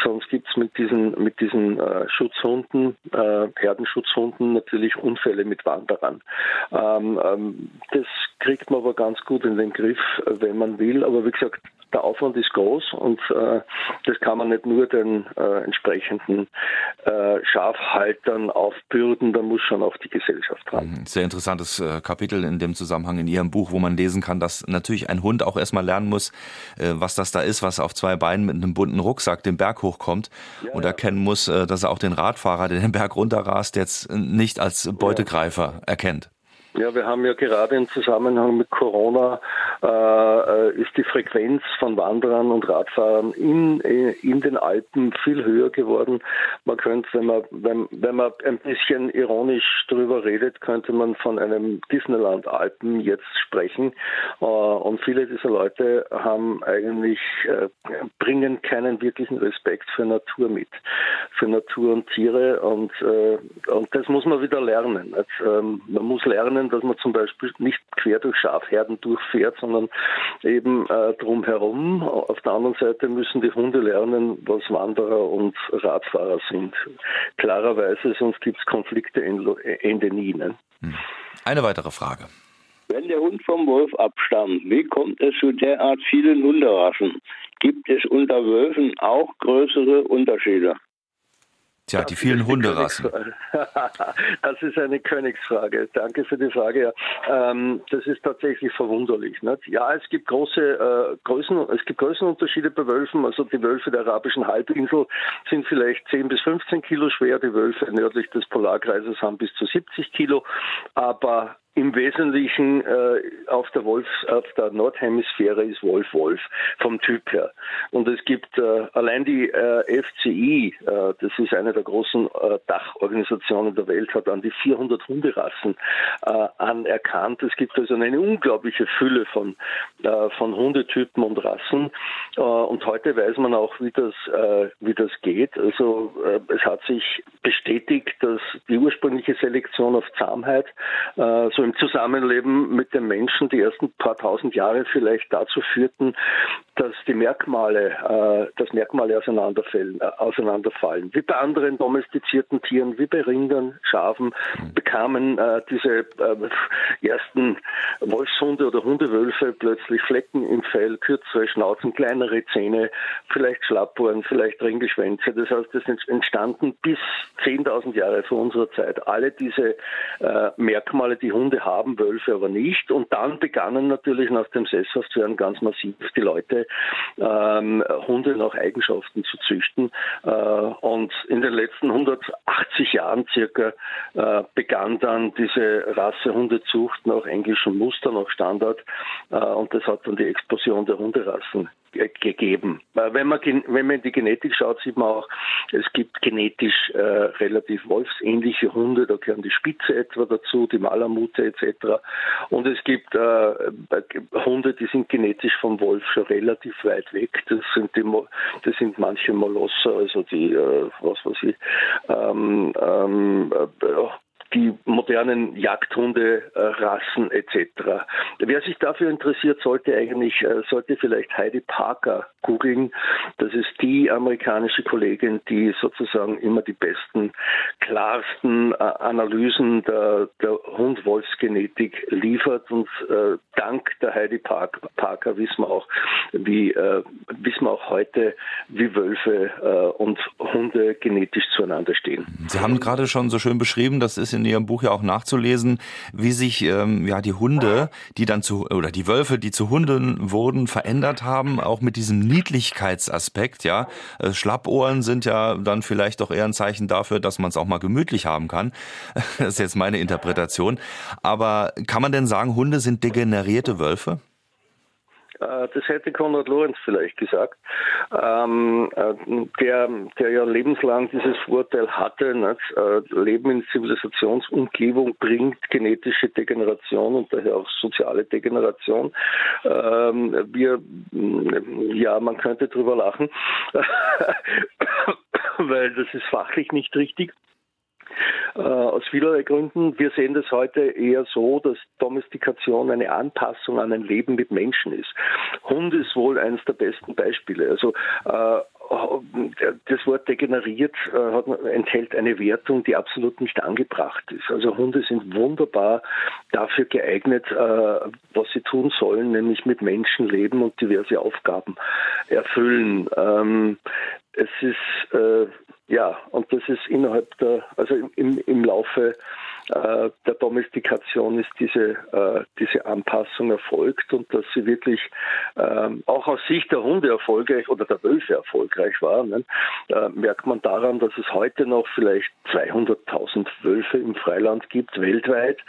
Sonst gibt es mit diesen, mit diesen äh, Schutzhunden, äh, Herdenschutzhunden natürlich Unfälle mit Wanderern. Ähm, ähm, das kriegt man aber ganz gut in den Griff, wenn man will. Aber wie gesagt, der Aufwand ist groß und äh, das kann man nicht nur den äh, entsprechenden äh, Schafhaltern aufbürden, da muss schon auch die Gesellschaft dran. Mhm. Sehr interessantes äh, Kapitel in dem Zusammenhang in Ihrem Buch, wo man lesen kann, dass natürlich ein Hund auch erstmal lernen muss, äh, was das da ist, was auf zwei Beinen mit einem bunten Rucksack den Berg hochkommt ja, und erkennen muss, äh, dass er auch den Radfahrer, der den Berg runterrast, jetzt nicht als Beutegreifer ja. erkennt. Ja, wir haben ja gerade im Zusammenhang mit Corona äh, äh, ist die Frequenz von Wanderern und Radfahrern in, in den Alpen viel höher geworden. Man könnte, wenn man, wenn, wenn man ein bisschen ironisch drüber redet, könnte man von einem Disneyland Alpen jetzt sprechen. Äh, und viele dieser Leute haben eigentlich, äh, bringen keinen wirklichen Respekt für Natur mit, für Natur und Tiere. Und, äh, und das muss man wieder lernen. Also, man muss lernen, verhindern, dass man zum Beispiel nicht quer durch Schafherden durchfährt, sondern eben äh, drumherum. Auf der anderen Seite müssen die Hunde lernen, was Wanderer und Radfahrer sind. Klarerweise, sonst gibt es Konflikte Ende nie. Ne? Hm. Eine weitere Frage. Wenn der Hund vom Wolf abstammt, wie kommt es zu derart vielen Hunderassen? Gibt es unter Wölfen auch größere Unterschiede? Tja, die vielen Hunderassen. Das ist eine Königsfrage. Danke für die Frage. Ähm, das ist tatsächlich verwunderlich. Ja, es gibt große äh, Größen, es gibt Größenunterschiede bei Wölfen. Also die Wölfe der arabischen Halbinsel sind vielleicht 10 bis 15 Kilo schwer. Die Wölfe nördlich des Polarkreises haben bis zu 70 Kilo. Aber im Wesentlichen äh, auf der Wolf, auf der Nordhemisphäre ist Wolf Wolf vom Typ her. Und es gibt äh, allein die äh, FCI, äh, das ist eine der großen äh, Dachorganisationen der Welt, hat an die 400 Hunderassen äh, anerkannt. Es gibt also eine unglaubliche Fülle von, von Hundetypen und Rassen. Äh, und heute weiß man auch, wie das, äh, wie das geht. Also äh, es hat sich bestätigt, dass die ursprüngliche Selektion auf Zahmheit äh, so im Zusammenleben mit den Menschen die ersten paar tausend Jahre vielleicht dazu führten, dass die Merkmale, äh, dass Merkmale auseinanderfallen, äh, auseinanderfallen. Wie bei anderen domestizierten Tieren, wie bei Rindern, Schafen, bekamen äh, diese äh, ersten Wolfshunde oder Hundewölfe plötzlich Flecken im Fell, kürzere Schnauzen, kleinere Zähne, vielleicht Schlappohren, vielleicht Ringelschwänze. Das heißt, es entstanden bis 10.000 Jahre vor unserer Zeit alle diese äh, Merkmale, die Hunde haben, Wölfe aber nicht. Und dann begannen natürlich nach dem Sesshaftwerden ganz massiv die Leute ähm, Hunde nach Eigenschaften zu züchten. Äh, und in den letzten 180 Jahren circa äh, begann dann diese Rassehundezucht nach englischem Muster, nach Standard. Äh, und das hat dann die Explosion der Hunderassen gegeben. Wenn man, wenn man in die Genetik schaut, sieht man auch, es gibt genetisch äh, relativ wolfsähnliche Hunde, da gehören die Spitze etwa dazu, die Malamute etc. Und es gibt äh, Hunde, die sind genetisch vom Wolf schon relativ weit weg. Das sind, die, das sind manche Molosser, also die, äh, was weiß ich, ähm, ähm, äh, die modernen Jagdhunde-Rassen etc. Wer sich dafür interessiert, sollte eigentlich, äh, sollte vielleicht Heidi Parker googeln. Das ist die amerikanische Kollegin, die sozusagen immer die besten, klarsten äh, Analysen der, der Hund-Wolfsgenetik liefert. Und äh, dank der Heidi Parker wissen wir auch, wie, äh, wissen wir auch heute, wie Wölfe äh, und Hunde genetisch zueinander stehen. Sie haben gerade schon so schön beschrieben, das ist in Ihrem Buch ja auch nachzulesen, wie sich ähm, ja die Hunde, die dann zu oder die Wölfe, die zu Hunden wurden, verändert haben, auch mit diesem Niedlichkeitsaspekt. Ja, äh, Schlappohren sind ja dann vielleicht doch eher ein Zeichen dafür, dass man es auch mal gemütlich haben kann. Das ist jetzt meine Interpretation. Aber kann man denn sagen, Hunde sind degenerierte Wölfe? Äh, das hätte Konrad Lorenz vielleicht gesagt, ähm, äh, der, der ja lebenslang dieses Vorteil hatte? Äh, Leben in Zivilisationsumgebung bringt genetische Degeneration und daher auch soziale Degeneration. Ähm, wir, ja, man könnte drüber lachen, weil das ist fachlich nicht richtig äh, aus vielerlei Gründen. Wir sehen das heute eher so, dass Domestikation eine Anpassung an ein Leben mit Menschen ist. Hund ist wohl eines der besten Beispiele. Also äh, das Wort degeneriert äh, enthält eine Wertung, die absolut nicht angebracht ist. Also Hunde sind wunderbar dafür geeignet, äh, was sie tun sollen, nämlich mit Menschen leben und diverse Aufgaben erfüllen. Ähm, es ist äh, ja, und das ist innerhalb der, also im, im Laufe äh, der Domestikation ist diese, äh, diese Anpassung erfolgt und dass sie wirklich ähm, auch aus Sicht der Hunde erfolgreich oder der Wölfe erfolgreich war, ne, äh, merkt man daran, dass es heute noch vielleicht 200.000 Wölfe im Freiland gibt, weltweit,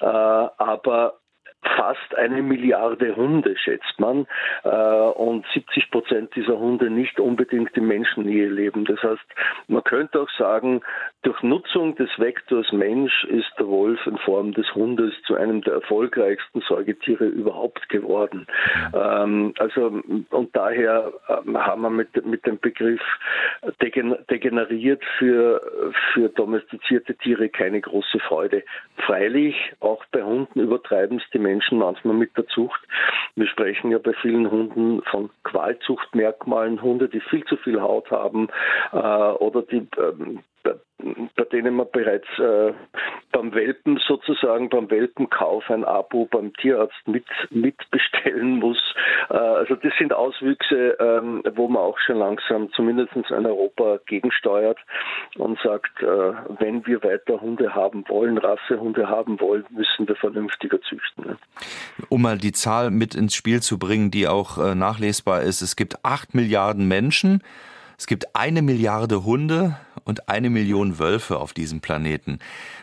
äh, aber fast eine Milliarde Hunde, schätzt man, äh, und 70 Prozent dieser Hunde nicht unbedingt in Menschennähe leben. Das heißt, man könnte auch sagen, durch Nutzung des Vektors Mensch ist der Wolf in Form des Hundes zu einem der erfolgreichsten Säugetiere überhaupt geworden. Ähm, also und daher ähm, haben wir mit, mit dem Begriff degeneriert für, für domestizierte Tiere keine große Freude. Freilich, auch bei Hunden übertreiben es die Menschen manchmal mit der Zucht. Wir sprechen ja bei vielen Hunden von Qualzuchtmerkmalen, Hunde, die viel zu viel Haut haben äh, oder die ähm, bei denen man bereits äh, beim Welpen sozusagen, beim Welpenkauf ein Abo beim Tierarzt mit, mitbestellen muss. Äh, also das sind Auswüchse, ähm, wo man auch schon langsam zumindest in Europa gegensteuert und sagt, äh, wenn wir weiter Hunde haben wollen, Rassehunde haben wollen, müssen wir vernünftiger züchten. Ne? Um mal die Zahl mit ins Spiel zu bringen, die auch äh, nachlesbar ist, es gibt acht Milliarden Menschen, es gibt eine Milliarde Hunde und eine Million Wölfe auf diesem Planeten.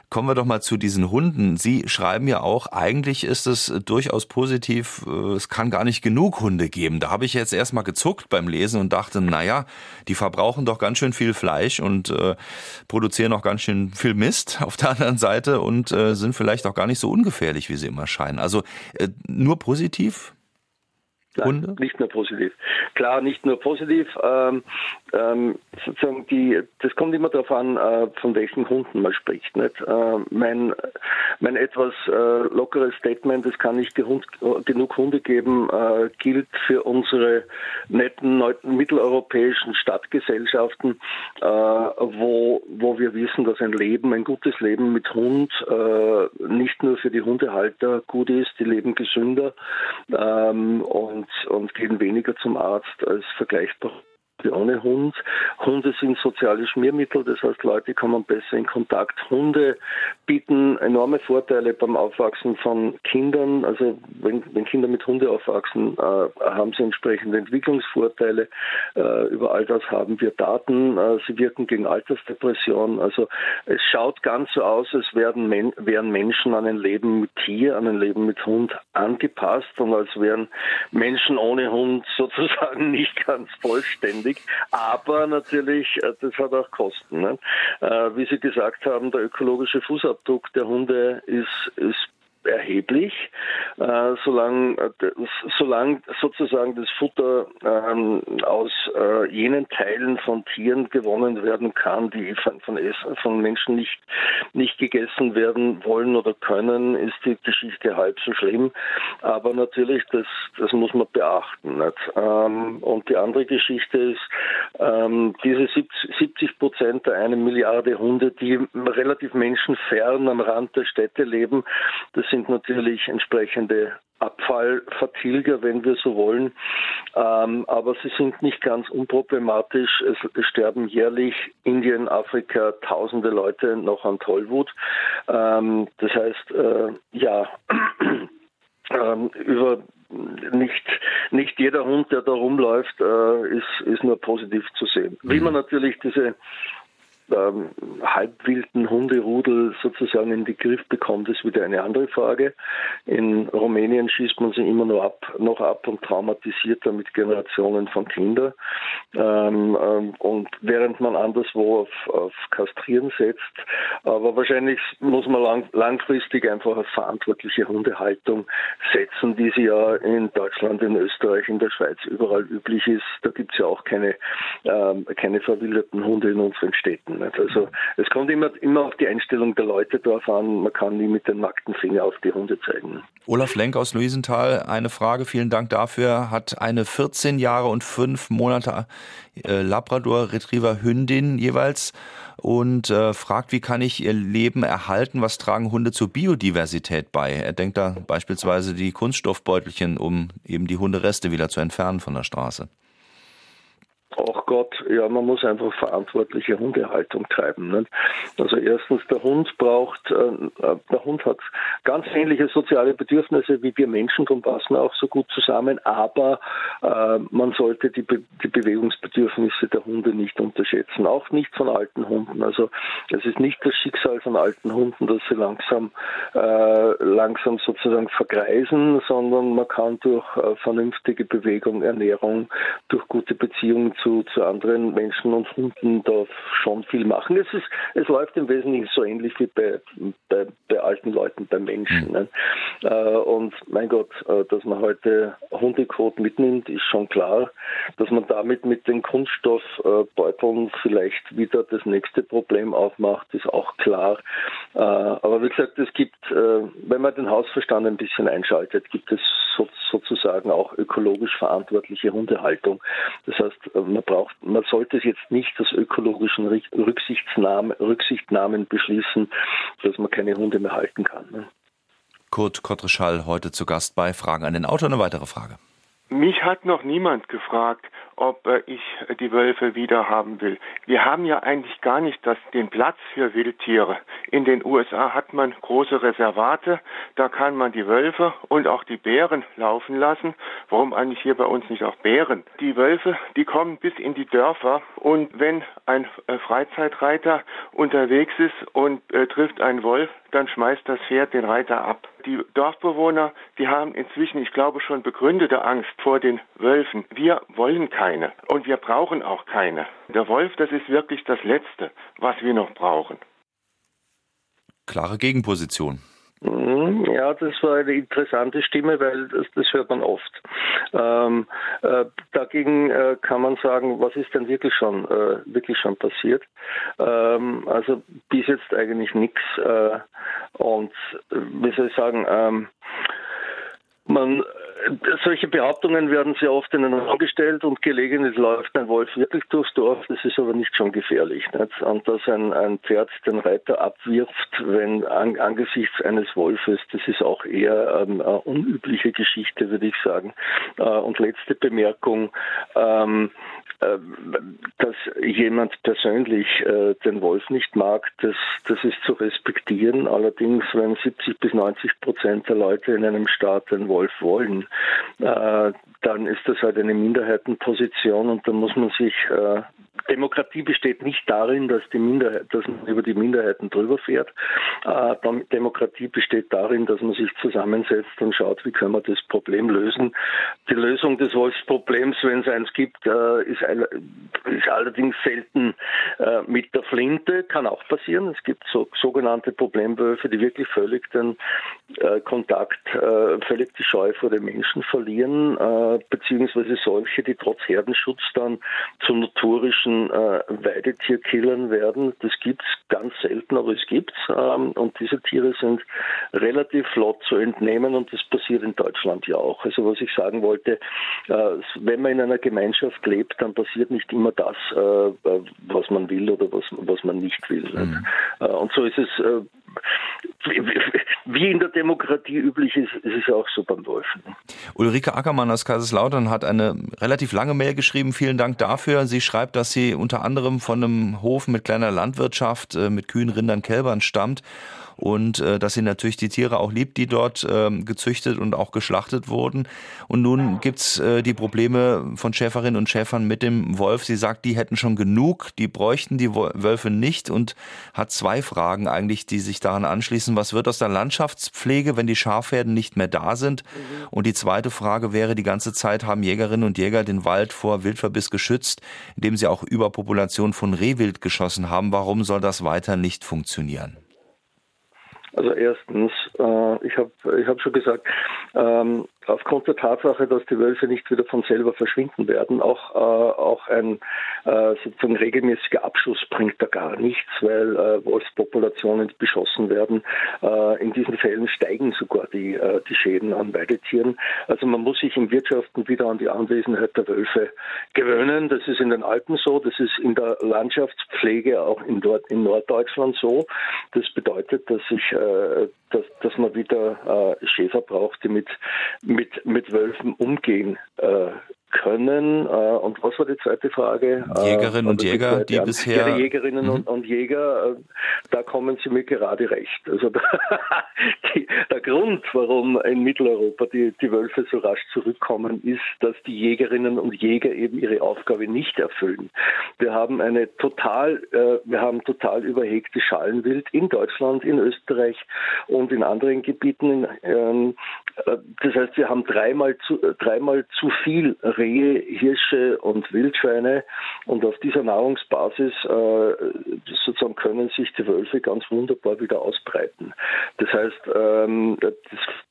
Kommen wir doch mal zu diesen Hunden. Sie schreiben ja auch, eigentlich ist es durchaus positiv, äh, es kann gar nicht genug Hunde geben. Da habe ich jetzt erstmal gezuckt beim Lesen und dachte, naja, die verbrauchen doch ganz schön viel Fleisch und äh, produzieren auch ganz schön viel Mist auf der anderen Seite und äh, sind vielleicht auch gar nicht so ungefährlich, wie sie immer scheinen. Also äh, nur positiv? Nein, nicht nur positiv. Klar, nicht nur positiv. Ähm, ähm, sozusagen die, das kommt immer darauf an, äh, von welchen Hunden man spricht. Nicht? Äh, mein, mein etwas äh, lockeres Statement, es kann nicht Hund, genug Hunde geben, äh, gilt für unsere netten mitteleuropäischen Stadtgesellschaften, äh, wo, wo wir wissen, dass ein Leben, ein gutes Leben mit Hund äh, nicht nur für die Hundehalter gut ist, die leben gesünder ähm, und und, und gehen weniger zum Arzt als vergleichbar ohne Hund. Hunde sind soziale Schmiermittel, das heißt, Leute kommen besser in Kontakt. Hunde bieten enorme Vorteile beim Aufwachsen von Kindern. Also wenn, wenn Kinder mit Hunde aufwachsen, äh, haben sie entsprechende Entwicklungsvorteile. Äh, über all das haben wir Daten. Äh, sie wirken gegen Altersdepression. Also es schaut ganz so aus, als wären, Men wären Menschen an ein Leben mit Tier, an ein Leben mit Hund angepasst und als wären Menschen ohne Hund sozusagen nicht ganz vollständig notwendig. Aber natürlich, äh, das hat auch Kosten. Ne? Äh, wie Sie gesagt haben, der ökologische Fußabdruck der Hunde ist, ist erheblich, äh, solange, äh, solange sozusagen das Futter ähm, aus äh, jenen Teilen von Tieren gewonnen werden kann, die von, von, von Menschen nicht, nicht gegessen werden wollen oder können, ist die Geschichte halb so schlimm. Aber natürlich, das, das muss man beachten. Ähm, und die andere Geschichte ist, ähm, diese 70 Prozent der eine Milliarde Hunde, die relativ menschenfern am Rand der Städte leben, das sind sind natürlich entsprechende Abfallvertilger, wenn wir so wollen. Ähm, aber sie sind nicht ganz unproblematisch. Es, es, sterben jährlich Indien, Afrika tausende Leute noch an Tollwut. Ähm, das heißt, äh, ja, ähm, über nicht, nicht jeder Hund, der da rumläuft, äh, ist, ist nur positiv zu sehen. Wie man natürlich diese ähm, halbwilden Hunderudel sozusagen in den Griff bekommt, ist wieder eine andere Frage. In Rumänien schießt man sie immer noch ab, noch ab und traumatisiert damit Generationen von Kindern. Ähm, ähm, und während man anderswo auf, auf Kastrieren setzt, aber wahrscheinlich muss man lang, langfristig einfach auf verantwortliche Hundehaltung setzen, wie sie ja in Deutschland, in Österreich, in der Schweiz überall üblich ist. Da gibt es ja auch keine, ähm, keine verwilderten Hunde in unseren Städten. Nicht? Also es kommt immer, immer auf die Einstellung der Leute drauf an. Man kann nie mit dem nackten Finger auf die Hunde zeigen. Olaf Lenk aus Luisenthal, eine Frage, vielen Dank dafür. Hat eine 14 Jahre und 5 Monate äh, Labrador Retriever Hündin jeweils und äh, fragt, wie kann ich ihr Leben erhalten? Was tragen Hunde zur Biodiversität bei? Er denkt da beispielsweise die Kunststoffbeutelchen, um eben die Hundereste wieder zu entfernen von der Straße. Auch Gott, ja, man muss einfach verantwortliche Hundehaltung treiben. Nicht? Also erstens, der Hund braucht, äh, der Hund hat ganz ähnliche soziale Bedürfnisse wie wir Menschen, darum passen auch so gut zusammen, aber äh, man sollte die, Be die Bewegungsbedürfnisse der Hunde nicht unterschätzen, auch nicht von alten Hunden. Also es ist nicht das Schicksal von alten Hunden, dass sie langsam, äh, langsam sozusagen vergreisen, sondern man kann durch äh, vernünftige Bewegung, Ernährung, durch gute Beziehungen zu, zu anderen Menschen und Hunden da schon viel machen. Es, ist, es läuft im Wesentlichen so ähnlich wie bei, bei, bei alten Leuten, bei Menschen. Ne? Äh, und mein Gott, äh, dass man heute Hundekot mitnimmt, ist schon klar. Dass man damit mit den Kunststoffbeuteln vielleicht wieder das nächste Problem aufmacht, ist auch klar. Äh, aber wie gesagt, es gibt, wenn man den Hausverstand ein bisschen einschaltet, gibt es sozusagen auch ökologisch verantwortliche Hundehaltung. Das heißt, man braucht, man sollte es jetzt nicht aus ökologischen Rücksichtnahmen, Rücksichtnahmen beschließen, dass man keine Hunde mehr halten kann. Kurt Kottreschall heute zu Gast bei Fragen an den Autor. Eine weitere Frage. Mich hat noch niemand gefragt, ob äh, ich die Wölfe wieder haben will. Wir haben ja eigentlich gar nicht das, den Platz für Wildtiere. In den USA hat man große Reservate, da kann man die Wölfe und auch die Bären laufen lassen. Warum eigentlich hier bei uns nicht auch Bären? Die Wölfe, die kommen bis in die Dörfer und wenn ein äh, Freizeitreiter unterwegs ist und äh, trifft einen Wolf, dann schmeißt das Pferd den Reiter ab. Die Dorfbewohner, die haben inzwischen, ich glaube, schon begründete Angst vor den Wölfen. Wir wollen keine keine. Und wir brauchen auch keine. Der Wolf, das ist wirklich das Letzte, was wir noch brauchen. Klare Gegenposition. Mhm, ja, das war eine interessante Stimme, weil das, das hört man oft. Ähm, äh, dagegen äh, kann man sagen, was ist denn wirklich schon äh, wirklich schon passiert? Ähm, also bis jetzt eigentlich nichts. Äh, und äh, wie soll ich sagen? Ähm, man solche Behauptungen werden sehr oft in den Raum gestellt und gelegentlich läuft ein Wolf wirklich durchs Dorf. Das ist aber nicht schon gefährlich. Nicht? Und dass ein, ein Pferd den Reiter abwirft, wenn an, angesichts eines Wolfes, das ist auch eher ähm, eine unübliche Geschichte, würde ich sagen. Äh, und letzte Bemerkung. Ähm, äh, dass jemand persönlich äh, den Wolf nicht mag, das, das ist zu respektieren. Allerdings, wenn 70 bis 90 Prozent der Leute in einem Staat den Wolf wollen, äh, dann ist das halt eine Minderheitenposition und da muss man sich äh, Demokratie besteht nicht darin, dass, die Minderheit, dass man über die Minderheiten drüber fährt. Äh, Demokratie besteht darin, dass man sich zusammensetzt und schaut, wie können wir das Problem lösen. Die Lösung des Wolfsproblems, wenn es eins gibt, äh, ist, ist, allerdings selten äh, mit der Flinte, kann auch passieren. Es gibt so, sogenannte Problemwölfe, die wirklich völlig den Kontakt, völlig die Scheu vor den Menschen verlieren, beziehungsweise solche, die trotz Herdenschutz dann zum notorischen äh, Weidetierkillern werden. Das gibt es ganz selten, aber es gibt es. Ähm, und diese Tiere sind relativ flott zu entnehmen und das passiert in Deutschland ja auch. Also was ich sagen wollte, äh, wenn man in einer Gemeinschaft lebt, dann passiert nicht immer das, äh, was man will oder was, was man nicht will. Mhm. Äh, und so ist es äh, wie in der Demokratie üblich ist, ist es auch so beim Wolfen. Ulrike Ackermann aus Kaiserslautern hat eine relativ lange Mail geschrieben. Vielen Dank dafür. Sie schreibt, dass sie unter anderem von einem Hof mit kleiner Landwirtschaft, äh, mit Kühen, Rindern, Kälbern stammt und äh, dass sie natürlich die Tiere auch liebt, die dort äh, gezüchtet und auch geschlachtet wurden. Und nun gibt's äh, die Probleme von Schäferinnen und Schäfern mit dem Wolf. Sie sagt, die hätten schon genug, die bräuchten die Wölfe nicht und hat zwei Fragen eigentlich, die sich daran anschließen. Was wird aus der Landschaftspflege, wenn die Schafherden nicht mehr da sind? Mhm. Und die zweite Frage wäre, die ganze Zeit haben Jägerinnen und Jäger den Wald vor Wildverbiss geschützt, indem sie auch Überpopulation von Rehwild geschossen haben. Warum soll das weiter nicht funktionieren? Also erstens, äh, ich habe ich hab schon gesagt, ähm, aufgrund der Tatsache, dass die Wölfe nicht wieder von selber verschwinden werden, auch, äh, auch ein äh, sozusagen regelmäßiger Abschuss bringt da gar nichts, weil äh, Wolfspopulationen beschossen werden. Äh, in diesen Fällen steigen sogar die, äh, die Schäden an Weidetieren. Also man muss sich im Wirtschaften wieder an die Anwesenheit der Wölfe gewöhnen. Das ist in den Alpen so, das ist in der Landschaftspflege auch in, Nord in Norddeutschland so. Das bedeutet, dass sich äh, dass, dass man wieder äh, Schäfer braucht, die mit, mit, mit Wölfen umgehen äh, können. Äh, und was war die zweite Frage? Jägerinnen äh, und Jäger, die, die bisher. Ihre Jägerinnen mhm. und, und, Jäger, äh, da kommen Sie mir gerade recht. Also da, die, der Grund, warum in Mitteleuropa die, die Wölfe so rasch zurückkommen, ist, dass die Jägerinnen und Jäger eben ihre Aufgabe nicht erfüllen. Wir haben eine total, wir haben total überhegte Schalenwild in Deutschland, in Österreich und in anderen Gebieten. Ähm, äh, das heißt, wir haben dreimal zu, dreimal zu viel Rehe, Hirsche und Wildschweine und auf dieser Nahrungsbasis äh, sozusagen können sich die Wölfe ganz wunderbar wieder ausbreiten. Das heißt, ähm, das,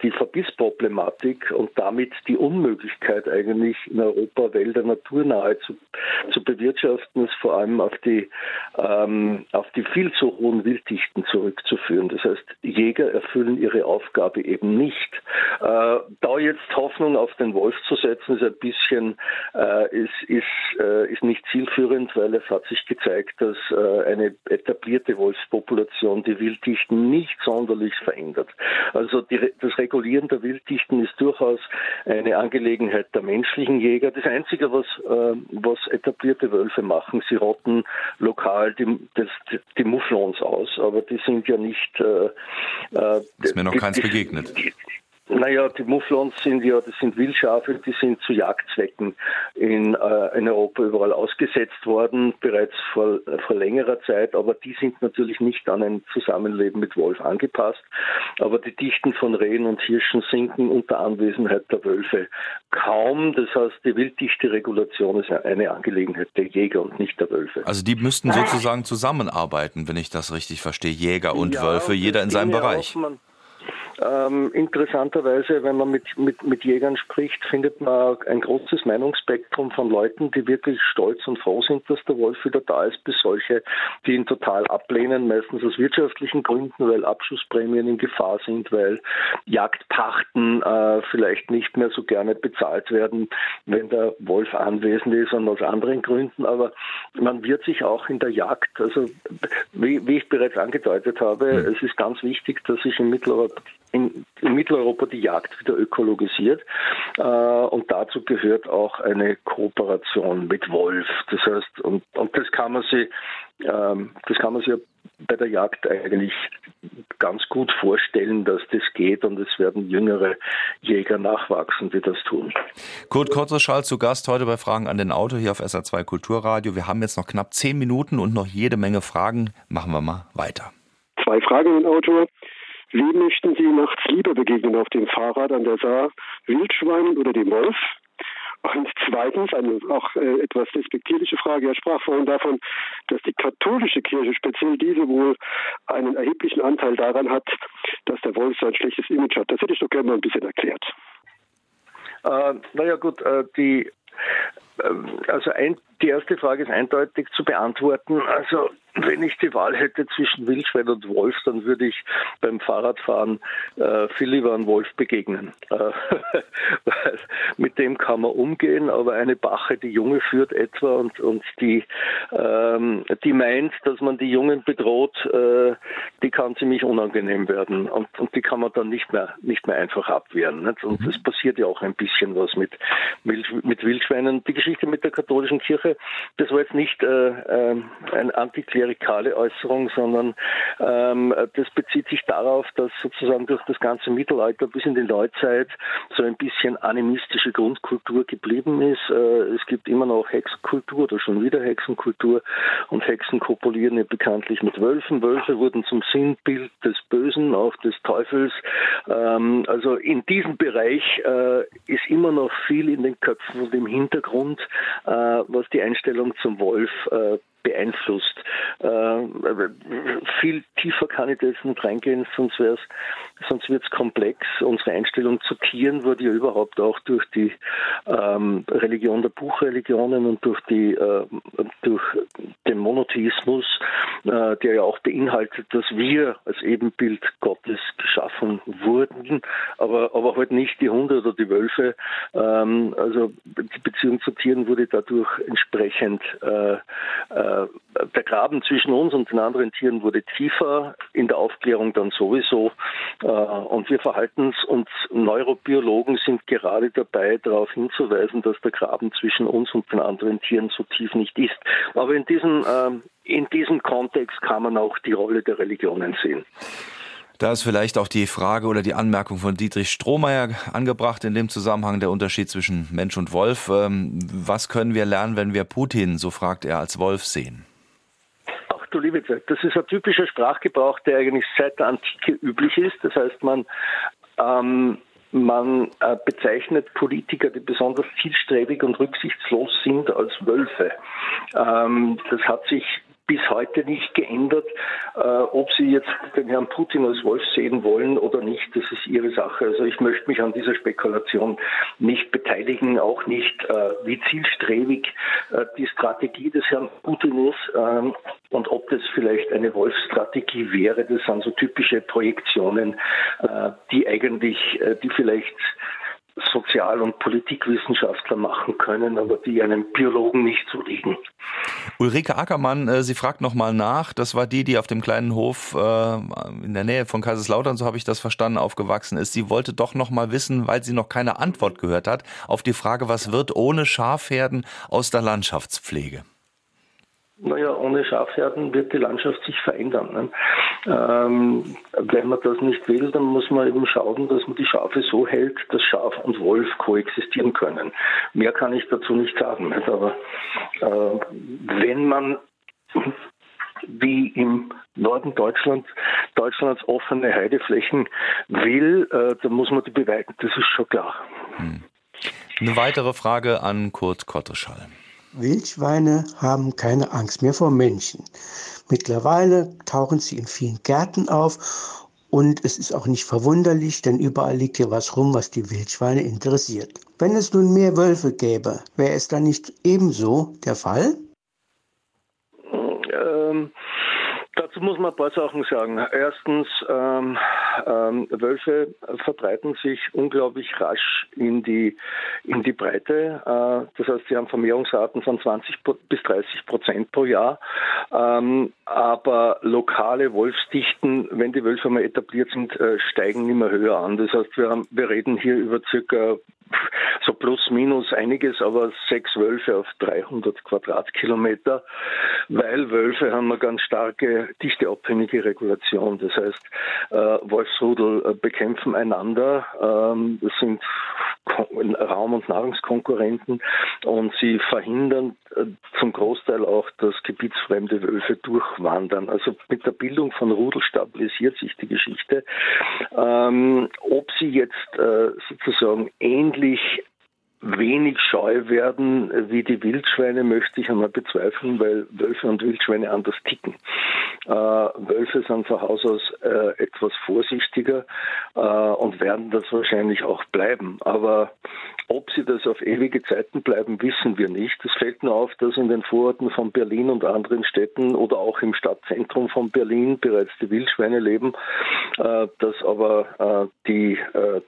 die Verbissproblematik und damit die Unmöglichkeit eigentlich in Europa Wälder naturnahe zu, zu bewirtschaften, ist vor allem auf die, ähm, auf die viel zu hohen Wilddichten zurückzuführen. Das heißt, Jäger erfüllen ihre Aufgabe eben nicht. Äh, da jetzt Hoffnung auf den Wolf zu setzen, ist ein bisschen äh, ist, ist, äh, ist nicht zielführend, weil es hat sich gezeigt, dass äh, eine etablierte Wolfspopulation die Wilddichten nicht sonderlich verändert. Also die, das Regulieren der Wilddichten ist durchaus eine Angelegenheit der menschlichen Jäger. Das Einzige, was, äh, was etablierte Wölfe machen, sie rotten lokal die, das, die Mufflons aus, aber die sind ja nicht. Äh, äh ist mir noch die, keins begegnet. Die, naja, die Mufflons sind ja, das sind Wildschafe, die sind zu Jagdzwecken in, äh, in Europa überall ausgesetzt worden, bereits vor, vor längerer Zeit, aber die sind natürlich nicht an ein Zusammenleben mit Wolf angepasst. Aber die Dichten von Rehen und Hirschen sinken unter Anwesenheit der Wölfe kaum. Das heißt, die Wilddichte-Regulation ist eine Angelegenheit der Jäger und nicht der Wölfe. Also die müssten sozusagen zusammenarbeiten, wenn ich das richtig verstehe, Jäger und ja, Wölfe, jeder in seinem Bereich. Auch, man, ähm, interessanterweise, wenn man mit, mit, mit Jägern spricht, findet man ein großes Meinungsspektrum von Leuten, die wirklich stolz und froh sind, dass der Wolf wieder da ist, bis solche, die ihn total ablehnen, meistens aus wirtschaftlichen Gründen, weil Abschussprämien in Gefahr sind, weil Jagdpachten äh, vielleicht nicht mehr so gerne bezahlt werden, wenn der Wolf anwesend ist und aus anderen Gründen. Aber man wird sich auch in der Jagd, also wie, wie ich bereits angedeutet habe, es ist ganz wichtig, dass sich in Mitteleuropa in, in Mitteleuropa die Jagd wieder ökologisiert. Äh, und dazu gehört auch eine Kooperation mit Wolf. Das heißt, und, und das kann man sich, ähm, das kann man sich bei der Jagd eigentlich ganz gut vorstellen, dass das geht und es werden jüngere Jäger nachwachsen, die das tun. Kurt Kotzeschall zu Gast heute bei Fragen an den Auto hier auf SA2 Kulturradio. Wir haben jetzt noch knapp zehn Minuten und noch jede Menge Fragen. Machen wir mal weiter. Zwei Fragen an den Autor. Wem möchten Sie nachts lieber begegnen auf dem Fahrrad an der Saar? Wildschweinen oder dem Wolf? Und zweitens, eine auch äh, etwas despektierliche Frage. Er sprach vorhin davon, dass die katholische Kirche, speziell diese, wohl einen erheblichen Anteil daran hat, dass der Wolf so ein schlechtes Image hat. Das hätte ich doch gerne mal ein bisschen erklärt. Äh, naja gut, äh, die also ein, die erste Frage ist eindeutig zu beantworten. Also wenn ich die Wahl hätte zwischen Wildschwein und Wolf, dann würde ich beim Fahrradfahren äh, viel lieber einem Wolf begegnen. Äh, mit dem kann man umgehen, aber eine Bache, die Junge führt etwa und, und die, ähm, die meint, dass man die Jungen bedroht, äh, die kann ziemlich unangenehm werden und, und die kann man dann nicht mehr, nicht mehr einfach abwehren. Nicht? Und mhm. es passiert ja auch ein bisschen was mit, mit Wildschweinen. Die Geschichte mit der katholischen Kirche, das war jetzt nicht äh, äh, ein Antiklärer klerikale Äußerung, sondern ähm, das bezieht sich darauf, dass sozusagen durch das ganze Mittelalter bis in die Neuzeit so ein bisschen animistische Grundkultur geblieben ist. Äh, es gibt immer noch Hexenkultur oder schon wieder Hexenkultur und Hexen kopulieren ja bekanntlich mit Wölfen. Wölfe wurden zum Sinnbild des Bösen, auch des Teufels. Ähm, also in diesem Bereich äh, ist immer noch viel in den Köpfen und im Hintergrund, was die Einstellung zum Wolf äh, beeinflusst. Äh, viel tiefer kann ich da jetzt nicht reingehen, sonst wäre sonst wird es komplex. Unsere Einstellung zu Tieren wurde ja überhaupt auch durch die ähm, Religion der Buchreligionen und durch die äh, durch den Monotheismus, äh, der ja auch beinhaltet, dass wir als Ebenbild Gottes geschaffen wurden, aber aber halt nicht die Hunde oder die Wölfe. Ähm, also die Beziehung zu Tieren wurde dadurch entsprechend äh äh, der Graben zwischen uns und den anderen Tieren wurde tiefer, in der Aufklärung dann sowieso. Äh, und wir verhalten uns und Neurobiologen sind gerade dabei, darauf hinzuweisen, dass der Graben zwischen uns und den anderen Tieren so tief nicht ist. Aber in diesem, ähm, in diesem Kontext kann man auch die Rolle der Religionen sehen. Da ist vielleicht auch die Frage oder die Anmerkung von Dietrich Strohmeier angebracht in dem Zusammenhang der Unterschied zwischen Mensch und Wolf. Ähm, was können wir lernen, wenn wir Putin, so fragt er, als Wolf sehen? Ach du liebe Zeit, das ist ein typischer Sprachgebrauch, der eigentlich seit der Antike üblich ist. Das heißt, man ähm, man äh, bezeichnet Politiker, die besonders zielstrebig und rücksichtslos sind, als Wölfe. Ähm, das hat sich bis heute nicht geändert. Äh, ob Sie jetzt den Herrn Putin als Wolf sehen wollen oder nicht, das ist Ihre Sache. Also ich möchte mich an dieser Spekulation nicht beteiligen, auch nicht, äh, wie zielstrebig äh, die Strategie des Herrn Putin ist ähm, und ob das vielleicht eine Wolfsstrategie wäre. Das sind so typische Projektionen, äh, die eigentlich, äh, die vielleicht Sozial- und Politikwissenschaftler machen können, aber die einem Biologen nicht so liegen. Ulrike Ackermann, äh, sie fragt nochmal nach. Das war die, die auf dem kleinen Hof äh, in der Nähe von Kaiserslautern, so habe ich das verstanden, aufgewachsen ist. Sie wollte doch nochmal wissen, weil sie noch keine Antwort gehört hat, auf die Frage, was wird ohne Schafherden aus der Landschaftspflege? Naja, ohne Schafherden wird die Landschaft sich verändern. Ne? Ähm, wenn man das nicht will, dann muss man eben schauen, dass man die Schafe so hält, dass Schaf und Wolf koexistieren können. Mehr kann ich dazu nicht sagen. Nicht? Aber äh, wenn man wie im Norden Deutschland, Deutschlands offene Heideflächen will, äh, dann muss man die beweiden. Das ist schon klar. Hm. Eine weitere Frage an Kurt Kotteschall. Wildschweine haben keine Angst mehr vor Menschen. Mittlerweile tauchen sie in vielen Gärten auf und es ist auch nicht verwunderlich, denn überall liegt hier was rum, was die Wildschweine interessiert. Wenn es nun mehr Wölfe gäbe, wäre es dann nicht ebenso der Fall? Ähm, Dazu muss man ein paar Sachen sagen. Erstens, ähm, ähm, Wölfe verbreiten sich unglaublich rasch in die, in die Breite. Äh, das heißt, sie haben Vermehrungsraten von 20 bis 30 Prozent pro Jahr. Ähm, aber lokale Wolfsdichten, wenn die Wölfe mal etabliert sind, äh, steigen immer höher an. Das heißt, wir, haben, wir reden hier über circa so plus minus einiges, aber sechs Wölfe auf 300 Quadratkilometer, weil Wölfe haben eine ganz starke dichteabhängige Regulation. Das heißt, äh, Wolfsrudel äh, bekämpfen einander, ähm, das sind Raum- und Nahrungskonkurrenten und sie verhindern äh, zum Großteil auch, dass gebietsfremde Wölfe durchwandern. Also mit der Bildung von Rudel stabilisiert sich die Geschichte. Ähm, ob sie jetzt äh, sozusagen ähnlich wenig scheu werden wie die Wildschweine, möchte ich einmal bezweifeln, weil Wölfe und Wildschweine anders ticken. Äh, Wölfe sind von Haus aus äh, etwas vorsichtiger äh, und werden das wahrscheinlich auch bleiben. Aber ob sie das auf ewige Zeiten bleiben, wissen wir nicht. Es fällt nur auf, dass in den Vororten von Berlin und anderen Städten oder auch im Stadtzentrum von Berlin bereits die Wildschweine leben, äh, dass aber äh, die äh,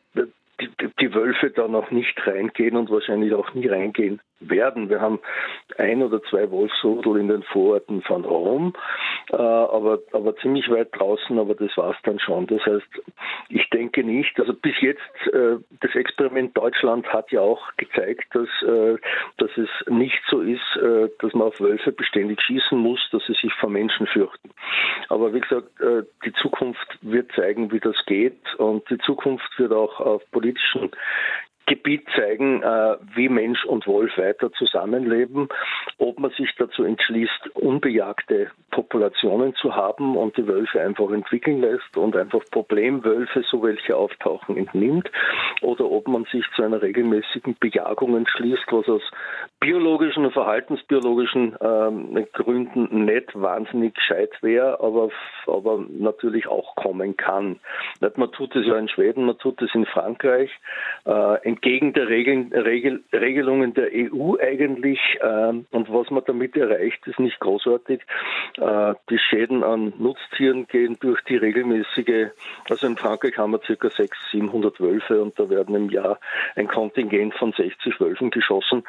die, die Wölfe da noch nicht reingehen und wahrscheinlich auch nie reingehen werden. Wir haben ein oder zwei Wolfsrudel in den Vororten von Rom, äh, aber, aber ziemlich weit draußen, aber das war's dann schon. Das heißt, ich denke nicht, also bis jetzt, äh, das Experiment Deutschland hat ja auch gezeigt, dass, äh, dass es nicht so ist, äh, dass man auf Wölfe beständig schießen muss, dass sie sich vor Menschen fürchten. Aber wie gesagt, äh, die Zukunft wird zeigen, wie das geht und die Zukunft wird auch auf politischen Gebiet zeigen, äh, wie Mensch und Wolf weiter zusammenleben, ob man sich dazu entschließt, unbejagte Populationen zu haben und die Wölfe einfach entwickeln lässt und einfach Problemwölfe, so welche auftauchen, entnimmt, oder ob man sich zu einer regelmäßigen Bejagung entschließt, was aus biologischen und verhaltensbiologischen ähm, Gründen nicht wahnsinnig gescheit wäre, aber, aber natürlich auch kommen kann. Man tut es ja in Schweden, man tut es in Frankreich, äh, entgegen der Regeln, Regel, Regelungen der EU eigentlich. Äh, und was man damit erreicht, ist nicht großartig. Äh, die Schäden an Nutztieren gehen durch die regelmäßige, also in Frankreich haben wir ca. 600, 700 Wölfe und da werden im Jahr ein Kontingent von 60 Wölfen geschossen.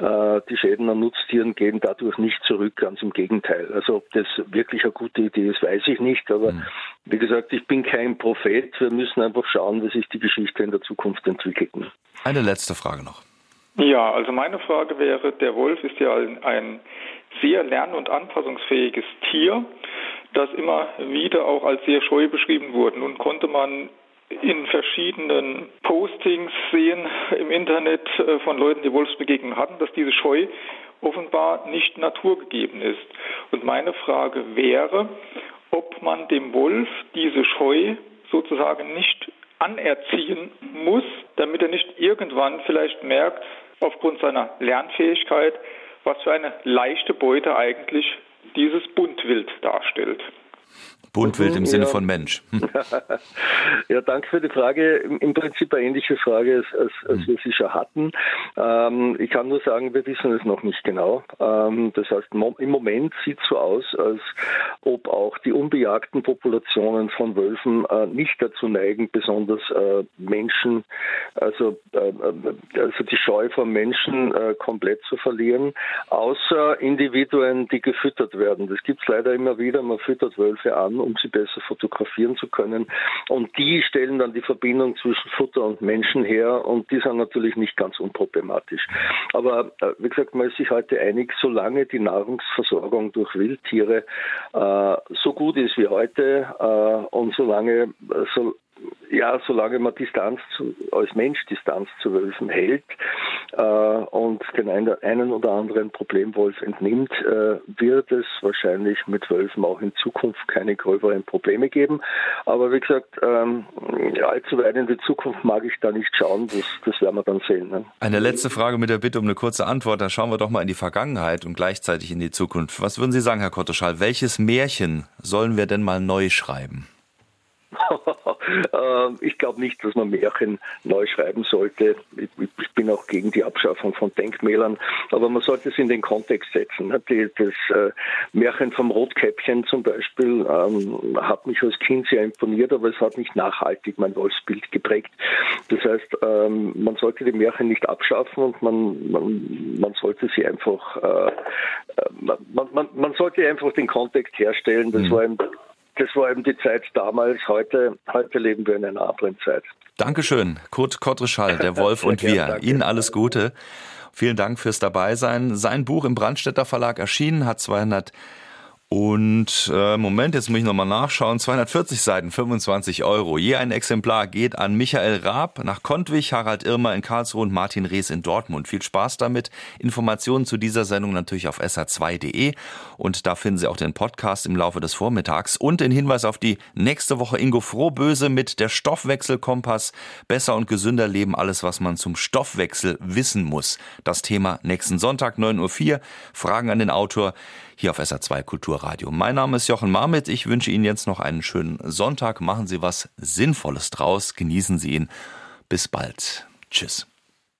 Äh, die Schäden an Nutztieren gehen dadurch nicht zurück, ganz im Gegenteil. Also ob das wirklich eine gute Idee ist, weiß ich nicht, aber mhm. wie gesagt, ich bin kein Prophet. Wir müssen einfach schauen, wie sich die Geschichte in der Zukunft entwickelt. Eine letzte Frage noch. Ja, also meine Frage wäre, der Wolf ist ja ein sehr lern- und anpassungsfähiges Tier, das immer wieder auch als sehr scheu beschrieben wurde. Nun konnte man in verschiedenen Postings sehen im Internet äh, von Leuten, die Wolfsbegegnungen hatten, dass diese Scheu offenbar nicht naturgegeben ist. Und meine Frage wäre, ob man dem Wolf diese Scheu sozusagen nicht anerziehen muss, damit er nicht irgendwann vielleicht merkt, aufgrund seiner Lernfähigkeit, was für eine leichte Beute eigentlich dieses Buntwild darstellt. Buntwild im Sinne von Mensch. Hm. ja, danke für die Frage. Im Prinzip eine ähnliche Frage, als, als, als hm. wir sie schon hatten. Ähm, ich kann nur sagen, wir wissen es noch nicht genau. Ähm, das heißt, im Moment sieht es so aus, als ob auch die unbejagten Populationen von Wölfen äh, nicht dazu neigen, besonders äh, Menschen, also, äh, äh also die Scheu von Menschen äh, komplett zu verlieren, außer Individuen, die gefüttert werden. Das gibt es leider immer wieder. Man füttert Wölfe an um sie besser fotografieren zu können. Und die stellen dann die Verbindung zwischen Futter und Menschen her und die sind natürlich nicht ganz unproblematisch. Aber äh, wie gesagt, man ist sich heute einig, solange die Nahrungsversorgung durch Wildtiere äh, so gut ist wie heute äh, und solange äh, so, ja, solange man Distanz zu, als Mensch Distanz zu Wölfen hält und den einen oder anderen Problemwolf entnimmt, äh, wird es wahrscheinlich mit Wölfen auch in Zukunft keine gröberen Probleme geben. Aber wie gesagt, ähm, allzu weit in die Zukunft mag ich da nicht schauen. Das, das werden wir dann sehen. Ne? Eine letzte Frage mit der Bitte um eine kurze Antwort. Dann schauen wir doch mal in die Vergangenheit und gleichzeitig in die Zukunft. Was würden Sie sagen, Herr Kotteschall? Welches Märchen sollen wir denn mal neu schreiben? Ähm, ich glaube nicht, dass man Märchen neu schreiben sollte. Ich, bin auch gegen die Abschaffung von Denkmälern, aber man sollte es in den Kontext setzen. das äh, Märchen vom Rotkäppchen zum Beispiel ähm, hat mich als Kind sehr imponiert, aber es hat nicht nachhaltig mein Wolfsbild geprägt. Das heißt, ähm, man sollte die Märchen nicht abschaffen und man, man, man sollte sie einfach, äh, äh man, man, man sollte einfach den Kontext herstellen. Das mhm. war ein das war eben die Zeit damals. Heute, heute leben wir in einer anderen Zeit. Dankeschön, Kurt Kottreschall, der Wolf und wir. Danke. Ihnen alles Gute. Vielen Dank fürs Dabeisein. Sein Buch im Brandstätter Verlag erschienen, hat 200 und äh, Moment, jetzt muss ich nochmal nachschauen. 240 Seiten, 25 Euro. Je ein Exemplar geht an Michael Raab nach Kontwig, Harald Irmer in Karlsruhe und Martin Rees in Dortmund. Viel Spaß damit. Informationen zu dieser Sendung natürlich auf sr2.de und da finden Sie auch den Podcast im Laufe des Vormittags und den Hinweis auf die nächste Woche Ingo Frohböse mit der Stoffwechselkompass. Besser und gesünder leben, alles was man zum Stoffwechsel wissen muss. Das Thema nächsten Sonntag 9.04 Uhr. Fragen an den Autor hier auf SA2 Kulturradio. Mein Name ist Jochen Marmit. Ich wünsche Ihnen jetzt noch einen schönen Sonntag. Machen Sie was Sinnvolles draus. Genießen Sie ihn. Bis bald. Tschüss.